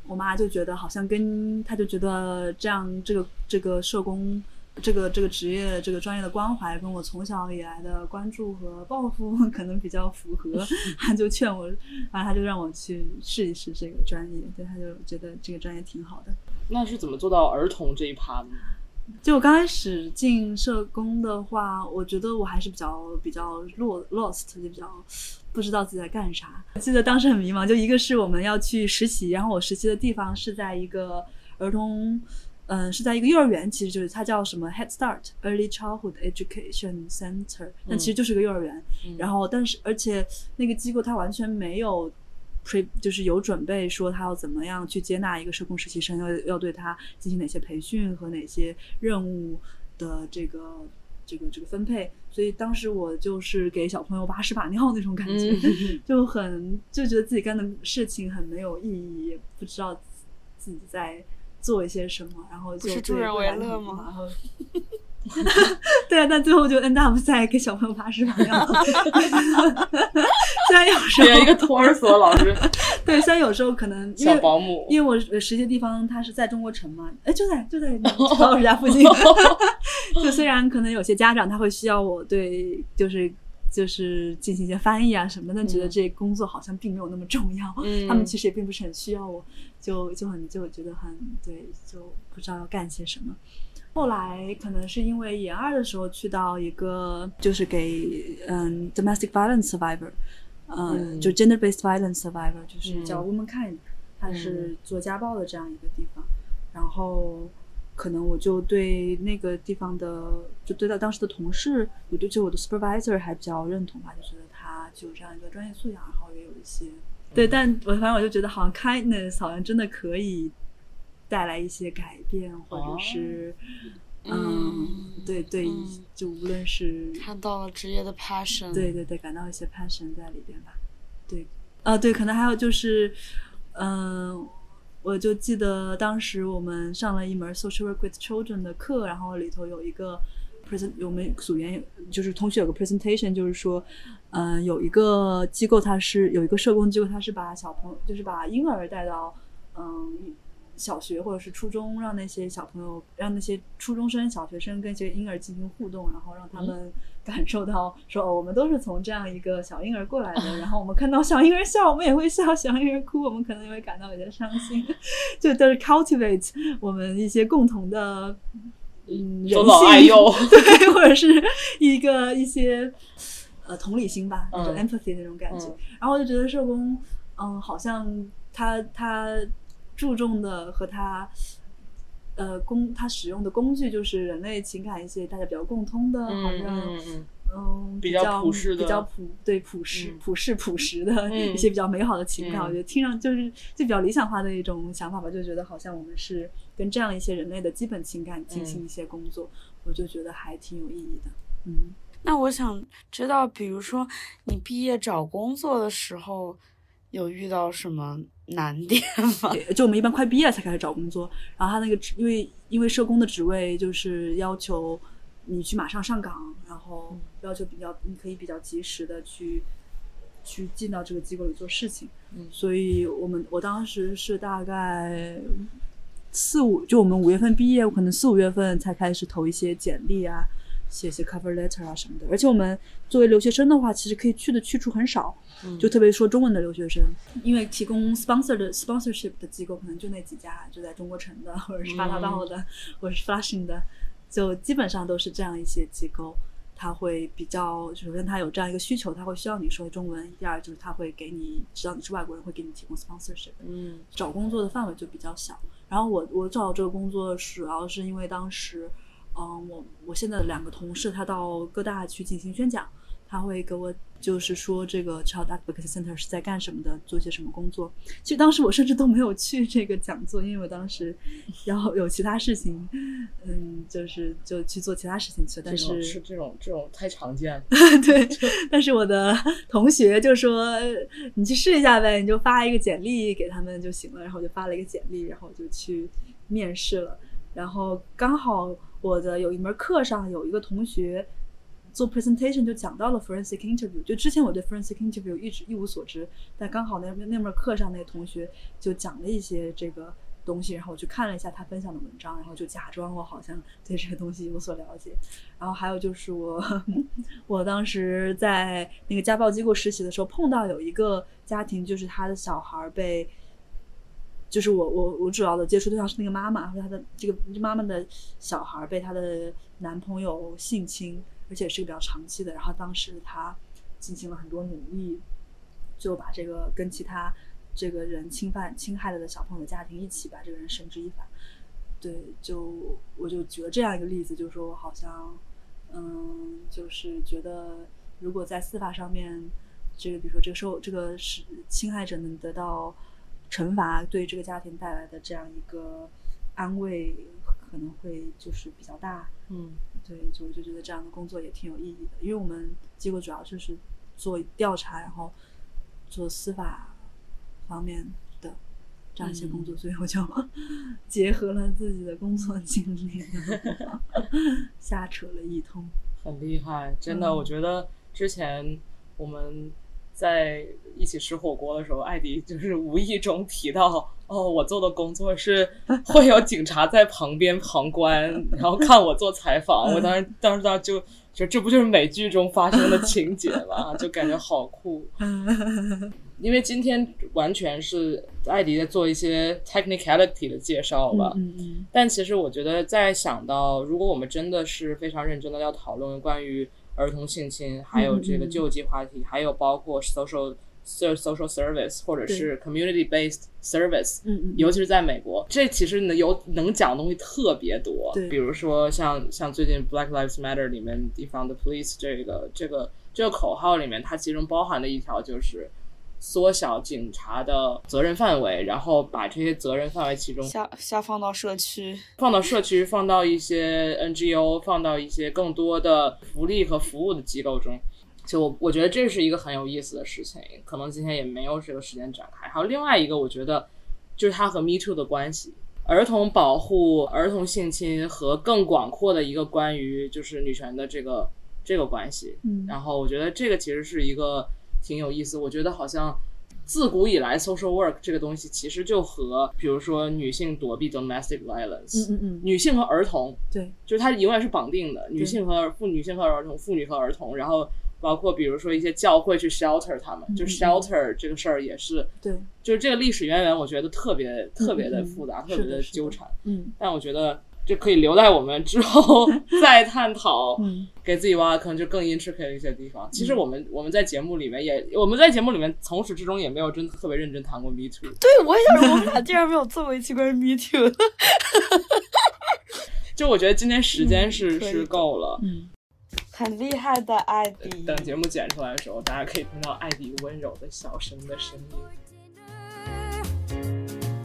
我妈就觉得好像跟她就觉得这样这个这个社工这个这个职业这个专业的关怀跟我从小以来的关注和抱负 [LAUGHS] 可能比较符合，[LAUGHS] 她就劝我，然后她就让我去试一试这个专业，对，她就觉得这个专业挺好的。那是怎么做到儿童这一趴呢？就我刚开始进社工的话，我觉得我还是比较比较 lo- lost，就比较不知道自己在干啥。我记得当时很迷茫，就一个是我们要去实习，然后我实习的地方是在一个儿童，嗯，是在一个幼儿园，其实就是它叫什么 Head Start Early Childhood Education Center，但其实就是个幼儿园。然后，但是而且那个机构它完全没有 pre 就是有准备说他要怎么样去接纳一个社工实习生，要要对他进行哪些培训和哪些任务的这个这个这个分配。所以当时我就是给小朋友把屎把尿那种感觉，嗯 [LAUGHS] 就很就觉得自己干的事情很没有意义，也不知道自己在做一些什么，然后就助人为乐吗然后 [LAUGHS] 对啊，但最后就 end up 在给小朋友把屎把尿。[LAUGHS] 虽然有时候一个托儿所老师，[LAUGHS] 对，虽然有时候可能因为小保姆。因为我呃实习的地方它是在中国城嘛，哎，就在就在曹老师家附近。就虽然可能有些家长他会需要我对就是就是进行一些翻译啊什么的，但觉得这工作好像并没有那么重要。嗯他们其实也并不是很需要我，就就很就觉得很对，就不知道要干些什么。后来可能是因为研二的时候去到一个就是给嗯 domestic violence survivor，嗯，嗯就 gender based violence survivor，就是嗯。叫 womankind，它是做家暴的这样一个地方。然后可能我就对那个地方的，就对到当时的同事，我对就我的 supervisor 还比较认同吧，就觉得他就有这样一个专业素养，然后也有一些对，但我反正我就觉得好像 kindness 好像真的可以带来一些改变，或者是。嗯，对对，嗯就无论是看到了职业的 passion，对对对，感到一些 passion 在里边吧。对，啊对，可能还有就是，嗯、我就记得当时我们上了一门 social work with children 的课，然后里头有一个 present，我们组员有就是同学有个 presentation，就是说，嗯、有一个机构它是有一个社工机构，它是把小朋友就是把婴儿带到嗯小学或者是初中，让那些小朋友，让那些初中生、小学生跟这些婴儿进行互动，然后让他们感受到说，哦，我们都是从这样一个小婴儿过来的，然后我们看到小婴儿笑，我们也会笑；小婴儿哭，我们可能也会感到有些伤心，[LAUGHS] 就都是 cultivate 我们一些共同的。嗯，人左老爱性幼 [LAUGHS] 对，或者是一个一些呃同理心吧，那种嗯 empathy 那种感觉。嗯然后我就觉得社工，嗯，好像他他注重的和他呃工他使用的工具就是人类情感一些大家比较共通的，好嗯像嗯嗯嗯。比较较普世的比较普对朴实、嗯。普世朴实的嗯。一些比较美好的情感，嗯。我觉得听上就是就比较理想化的一种想法吧，就觉得好像我们是跟这样一些人类的基本情感进行嗯。一些工作，我就觉得还挺有意义的。嗯，那我想知道，比如说你毕业找工作的时候，有遇到什么难点吗？[LAUGHS] 就我们一般快毕业才开始找工作，然后他那个职因为因为社工的职位就是要求你去马上上岗，然后要求比较你可以比较及时的去去进到这个机构里做事情，嗯所以我们我当时是大概四五就我们五月份毕业，我可能四五月份才开始投一些简历啊。写写 cover letter 啊什么的，而且我们作为留学生的话，其实可以去的去处很少，嗯就特别说中文的留学生，因为提供 sponsor 的 sponsorship 的机构可能就那几家，就在中国城的，或者是发大道的，或者是 Flushing 的，就基本上都是这样一些机构。他会比较，首先他有这样一个需求，他会需要你说中文；第二就是他会给你知道你是外国人，会给你提供 sponsorship。嗯找工作的范围就比较小。然后我我找这个工作主要是因为当时，嗯，我我现在的两个同事他到各大去进行宣讲，他会给我就是说这个 Child Advocacy Center 是在干什么的，做些什么工作。其实当时我甚至都没有去这个讲座，因为我当时 [LAUGHS] 要有其他事情，嗯，就是就去做其他事情去了。但是是这种这种太常见了。[LAUGHS] 对，但是我的 [LAUGHS] 同学就说呃你去试一下呗，你就发一个简历给他们就行了。然后我就发了一个简历，然后就去面试了。然后刚好我的有一门课上有一个同学做 presentation 就讲到了 forensic interview，就之前我对 forensic interview 一直一无所知，但刚好那那门课上那同学就讲了一些这个东西，然后我去看了一下他分享的文章，然后就假装我好像对这个东西有所了解。然后还有就是我，[LAUGHS] 我当时在那个家暴机构实习的时候，碰到有一个家庭，就是他的小孩被，就是我我我主要的接触对象是那个妈妈，和她的这个妈妈的小孩被她的男朋友性侵，而且是个比较长期的。然后当时她进行了很多努力，就把这个跟其他这个人侵犯侵害了的小朋友的家庭一起把这个人绳之以法。对，就我就举了这样一个例子，就是说我好像，嗯，就是觉得如果在司法上面，这个比如说这个受这个是侵害者能得到惩罚，对这个家庭带来的这样一个安慰，可能会就是比较大。嗯对，就我就觉得这样的工作也挺有意义的，因为我们机构主要就是做调查，然后做司法方面的这样一些工作，所以我就 [LAUGHS] 结合了自己的工作经历，[LAUGHS] 瞎扯了一通。很厉害，真的，嗯我觉得之前我们在一起吃火锅的时候，艾迪就是无意中提到，哦，我做的工作是 [LAUGHS] 会有警察在旁边旁观，然后看我做采访。我当时 [LAUGHS] 当时当时就就这不就是美剧中发生的情节吗？[LAUGHS] 就感觉好酷。因为今天完全是艾迪在做一些 technicality 的介绍吧，嗯嗯但其实我觉得，在想到如果我们真的是非常认真的要讨论关于儿童性侵，还有这个救济话题，还有包括 social so- social service 或者是 community based service，嗯嗯，尤其是在美国，这其实能有能讲的东西特别多。对比如说像像最近 Black Lives Matter 里面 defund the police 这个这个这个口号里面，它其中包含的一条就是。缩小警察的责任范围，然后把这些责任范围其中下下放到社区，放到社区，放到一些 NGO，放到一些更多的福利和服务的机构中。就我我觉得这是一个很有意思的事情，可能今天也没有这个时间展开。还有另外一个，我觉得就是它和 Me Too 的关系，儿童保护、儿童性侵和更广阔的一个关于就是女权的这个这个关系。嗯然后我觉得这个其实是一个挺有意思，我觉得好像自古以来，social work 这个东西其实就和比如说女性躲避 domestic violence，、嗯嗯嗯，女性和儿童，对，就是它永远是绑定的，女性和妇女性和儿童，妇女和儿童，然后包括比如说一些教会去 shelter 他们，就 shelter 这个事儿也是，对，就是这个历史渊源，我觉得特别特别的嗯复杂，是特别的。纠缠。嗯。但我觉得这可以留在我们之后再探讨，嗯给自己挖坑就更 intricate 的一些地方。其实我们我们在节目里面也，我们在节目里面从始至终也没有真的特别认真谈过 Me Too。对，我也想说，我们俩竟然没有做过一期关于 Me Too 的。[LAUGHS] 就我觉得今天时间是、嗯是够了。嗯，很厉害的艾迪。等节目剪出来的时候，大家可以听到艾迪温柔的小声的声音。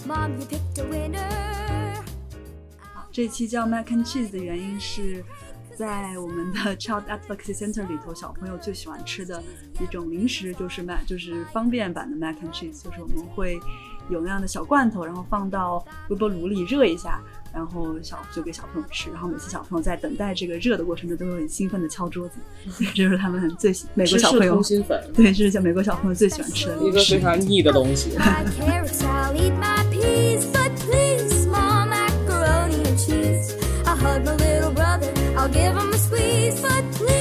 Mom, you picked a winner. 这期叫 Mac and Cheese 的原因是在我们的 Child Advocacy Center 里头，小朋友最喜欢吃的一种零食就是 mac，就是方便版的 Mac and Cheese，就是我们会有那样的小罐头，然后放到微波炉里热一下，然后小就给小朋友吃，然后每次小朋友在等待这个热的过程中，都会很兴奋的敲桌子，[LAUGHS] 这就是他们最喜美国小朋友心粉，[LAUGHS] 对，这是叫美国小朋友最喜欢吃的 [LAUGHS] 一个非零食。常腻的东西。hug my little brother. I'll give him a squeeze, but please.